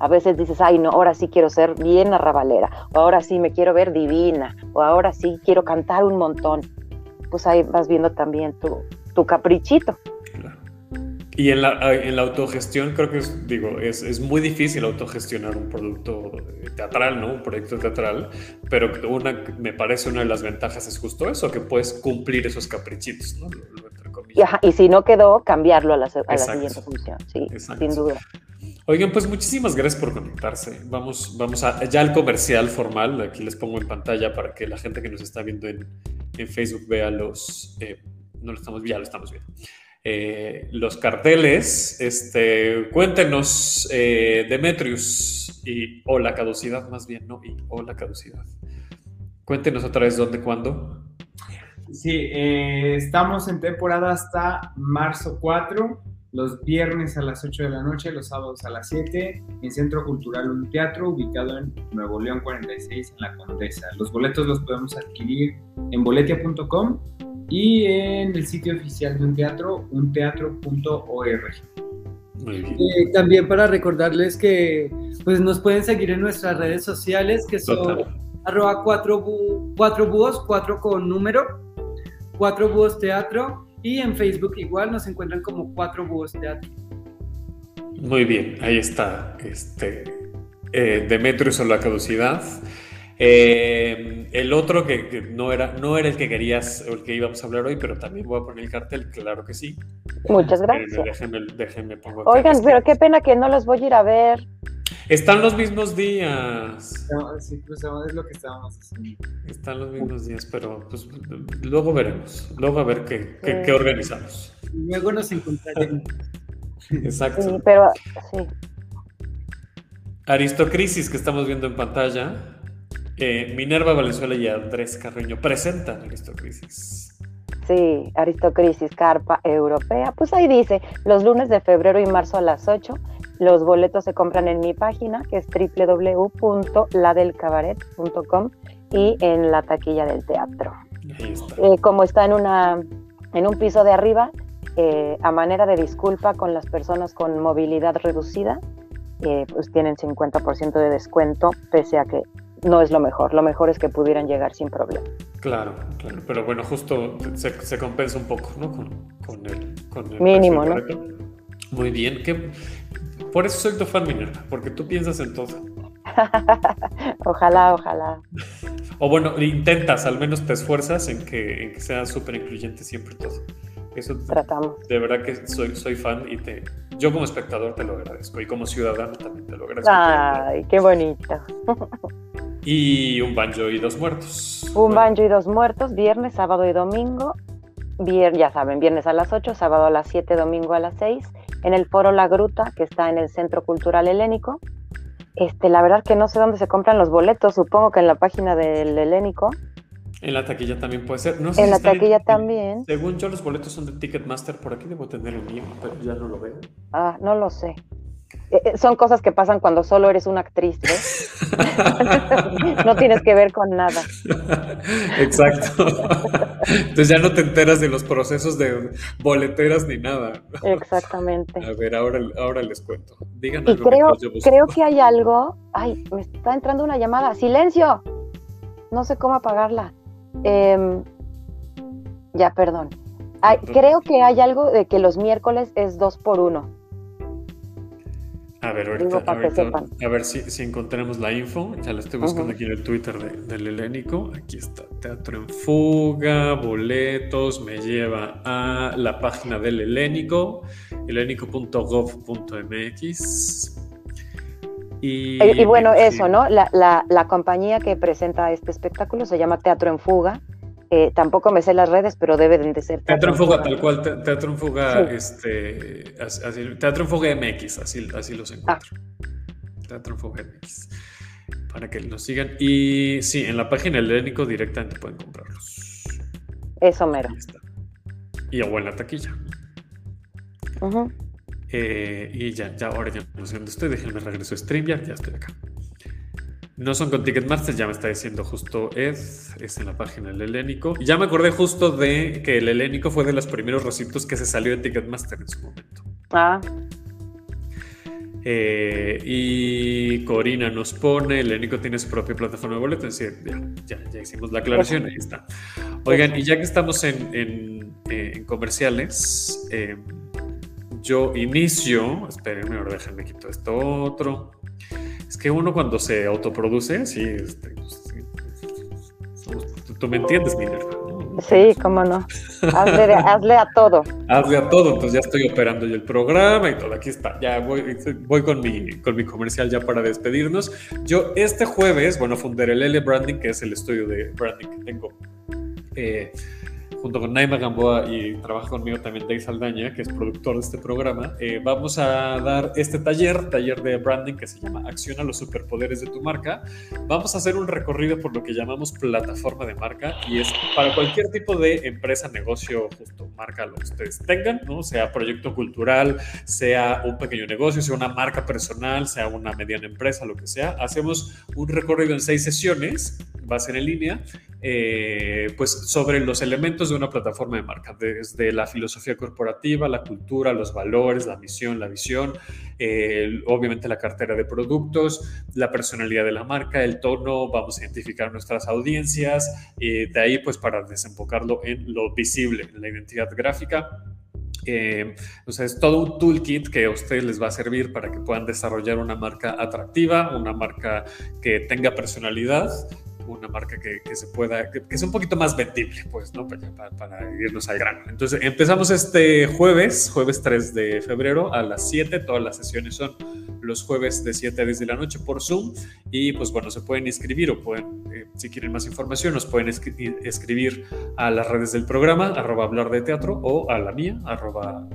a veces dices, ay, no, ahora sí quiero ser bien arrabalera, o ahora sí me quiero ver divina, o ahora sí quiero cantar un montón pues ahí vas viendo también tu, tu caprichito. Y en la, en la, autogestión creo que es, digo, es, es, muy difícil autogestionar un producto teatral, ¿no? Un proyecto teatral, pero una, me parece una de las ventajas es justo eso, que puedes cumplir esos caprichitos, ¿no? Y, y, si no quedó, cambiarlo a la, a la siguiente función, sí, sin duda. Oigan, pues muchísimas gracias por conectarse. Vamos, vamos a, ya al comercial formal. Aquí les pongo en pantalla para que la gente que nos está viendo en, en Facebook vea los. Eh, no lo estamos, ya lo estamos viendo. Eh, los carteles. Este, cuéntenos, eh, Demetrius, y, o la caducidad más bien, ¿no? Y, o la caducidad. Cuéntenos otra vez dónde, cuándo. Sí, estamos en temporada hasta marzo 4 los viernes a las 8 de la noche, los sábados a las 7, en Centro Cultural Un Teatro, ubicado en Nuevo León 46, en La Condesa. Los boletos los podemos adquirir en boletia.com y en el sitio oficial de un teatro, unteatro.org. Eh, también para recordarles que pues, nos pueden seguir en nuestras redes sociales, que son arroba cuatro, cuatro búhos, cuatro con número, cuatro búhos teatro, y en Facebook igual nos encuentran como Cuatro Búhos Teatro. Muy bien, ahí está. Este, eh, Demetrius o la caducidad. Eh, el otro que, no, era, no era el que querías o el que íbamos a hablar hoy, pero también voy a poner el cartel, claro que sí. Muchas gracias. déjenme, déjenme pongo Oigan, pero qué pena que no los voy a ir a ver. Están los mismos días. Sí, pues es lo que estábamos haciendo. Están los mismos días, pero pues luego veremos. Luego a ver qué, qué, organizamos. Luego nos encontraremos. [LAUGHS] Exacto. Sí, pero sí. Aristocrisis que estamos viendo en pantalla. Eh, Minerva Valenzuela y Andrés Carreño presentan Aristocrisis. Sí, Aristocrisis, carpa europea. Pues ahí dice, los lunes de febrero y marzo a las 8 los boletos se compran en mi página, que es www.ladelcabaret.com y en la taquilla del teatro. Eh, como está en, una, en un piso de arriba, eh, a manera de disculpa con las personas con movilidad reducida, eh, pues tienen 50% de descuento, pese a que no es lo mejor. Lo mejor es que pudieran llegar sin problema. Claro, claro. Pero bueno, justo se, compensa un poco, ¿no? Con, el, mínimo, ¿no? Muy bien. ¿Qué? Por eso soy tu fan, Minerva, porque tú piensas en todo. [LAUGHS] ojalá, ojalá. O bueno, intentas, al menos te esfuerzas en que, en que sea súper incluyente siempre todo. Eso tratamos. De verdad que soy, soy fan y te, yo como espectador te lo agradezco y como ciudadano también te lo agradezco. Ay, qué bonito. [LAUGHS] Y un banjo y dos muertos. Un banjo y dos muertos, viernes, sábado y domingo. Viernes, ya saben, viernes a las 8, sábado a las 7, domingo a las 6, en el Foro La Gruta, que está en el Centro Cultural Helénico. Este, la verdad que no sé dónde se compran los boletos, supongo que en la página del Helénico. En la taquilla también puede ser. No sé en la taquilla también. Según yo, los boletos son de Ticketmaster. Por aquí debo tener el mío, pero ya no lo veo. Ah, no lo sé. Eh, eh, son cosas que pasan cuando solo eres una actriz, ¿ves? [LAUGHS] no tienes que ver con nada. Exacto. Entonces ya no te enteras de los procesos de boleteras ni nada. Exactamente. A ver, ahora, ahora les cuento. Díganme. Y creo, creo que hay algo. Ay, me está entrando una llamada. ¡Silencio! No sé cómo apagarla. Em, ya, perdón. creo que hay algo de que los miércoles es dos por uno. A ver, ahorita, a ver, si, si, encontramos la info. Ya la estoy buscando aquí en el Twitter del Helénico. Aquí está, Teatro en Fuga, boletos, me lleva a la página del Helénico, helénico.gov.mx. Y, y, bueno, eso, ¿no? La, la, la compañía que presenta este espectáculo se llama Teatro en Fuga eh, tampoco me sé las redes, pero deben de ser. Teatro en Fuga, tal cual, Teatro en Fuga, este, Teatro en Fuga MX, así, así los encuentro. Ah. Teatro en Fuga MX, para que los sigan. Y sí, en la página helénico directamente pueden comprarlos. Eso mero. Y o en la taquilla. Eh, y ya, ya, ahora ya no sé dónde estoy, déjenme regreso a StreamYard, ya estoy acá. No son con Ticketmaster, ya me está diciendo justo Ed, es en la página del Helénico. Ya me acordé justo de que el Helénico fue de los primeros recintos que se salió de Ticketmaster en su momento. Ah. Eh, y Corina nos pone, el Helénico tiene su propia plataforma de boletos, ya, ya, ya, hicimos la aclaración, ahí está. Oigan, y ya que estamos en, eh, comerciales, eh, yo inicio, espérenme, ahora déjenme quitar esto otro. Es que uno cuando se autoproduce, sí, este, pues, tú, me entiendes, Minerva. Sí, cómo no. Hazle, a todo. Hazle a todo. Entonces ya estoy operando yo el programa y todo. Aquí está. Ya voy, voy con, mi, con mi comercial ya para despedirnos. Yo este jueves, bueno, fundaré el L Branding, que es el estudio de branding que tengo. Eh, junto con Naima Gamboa y trabaja conmigo también Dave Saldaña, que es productor de este programa, eh, vamos a dar este taller, taller de branding que se llama Acciona los superpoderes de tu marca. Vamos a hacer un recorrido por lo que llamamos plataforma de marca y es para cualquier tipo de empresa, negocio, justo marca, lo que ustedes tengan, ¿no? sea proyecto cultural, sea un pequeño negocio, sea una marca personal, sea una mediana empresa, lo que sea. Hacemos un recorrido en seis sesiones, va a ser en línea, eh, pues sobre los elementos de una plataforma de marca, desde la filosofía corporativa, la cultura, los valores, la misión, la visión, obviamente la cartera de productos, la personalidad de la marca, el tono, vamos a identificar nuestras audiencias, y de ahí pues para desembocarlo en lo visible, en la identidad gráfica. Eh, es todo un toolkit que a ustedes les va a servir para que puedan desarrollar una marca atractiva, una marca que tenga personalidad, una marca que, se pueda, que, sea un poquito más vendible, pues, ¿no? Para, para, irnos al grano. Entonces, empezamos este jueves, jueves 3 de febrero a las 7, todas las sesiones son los jueves de 7 a 10 de la noche por Zoom y pues bueno, se pueden inscribir o pueden, eh, si quieren más información, nos pueden escribir a las redes del programa, arroba hablar de teatro o a la mía, arroba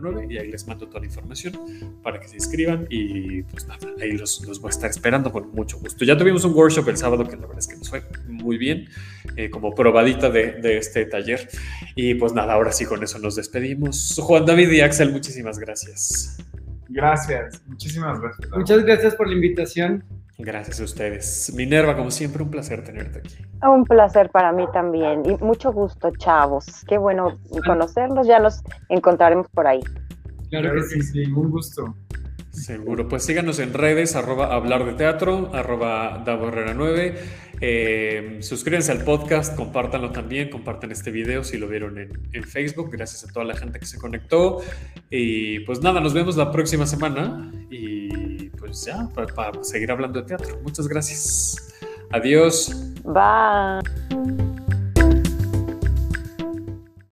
9 y ahí les mando toda la información para que se inscriban y pues nada, ahí los, los voy a estar esperando con mucho gusto. Ya tuvimos un workshop el sábado que la verdad es que nos fue muy bien, eh, como probadita de, de este taller y pues nada, ahora sí con eso nos despedimos. Juan David y Axel, muchísimas gracias. Gracias, muchísimas gracias. Muchas gracias por la invitación. Gracias a ustedes. Minerva, como siempre, un placer tenerte aquí. Un placer para mí también y mucho gusto, chavos. Qué bueno conocerlos, ya nos encontraremos por ahí. Claro, que sí, sí, un gusto. Seguro, pues síganos en redes, arroba hablar de teatro, arroba Davo 9. Eh, suscríbanse al podcast, compártanlo también, compartan este video si lo vieron en, Facebook. Gracias a toda la gente que se conectó. Y pues nada, nos vemos la próxima semana y pues ya, para seguir hablando de teatro. Muchas gracias. Adiós. Bye.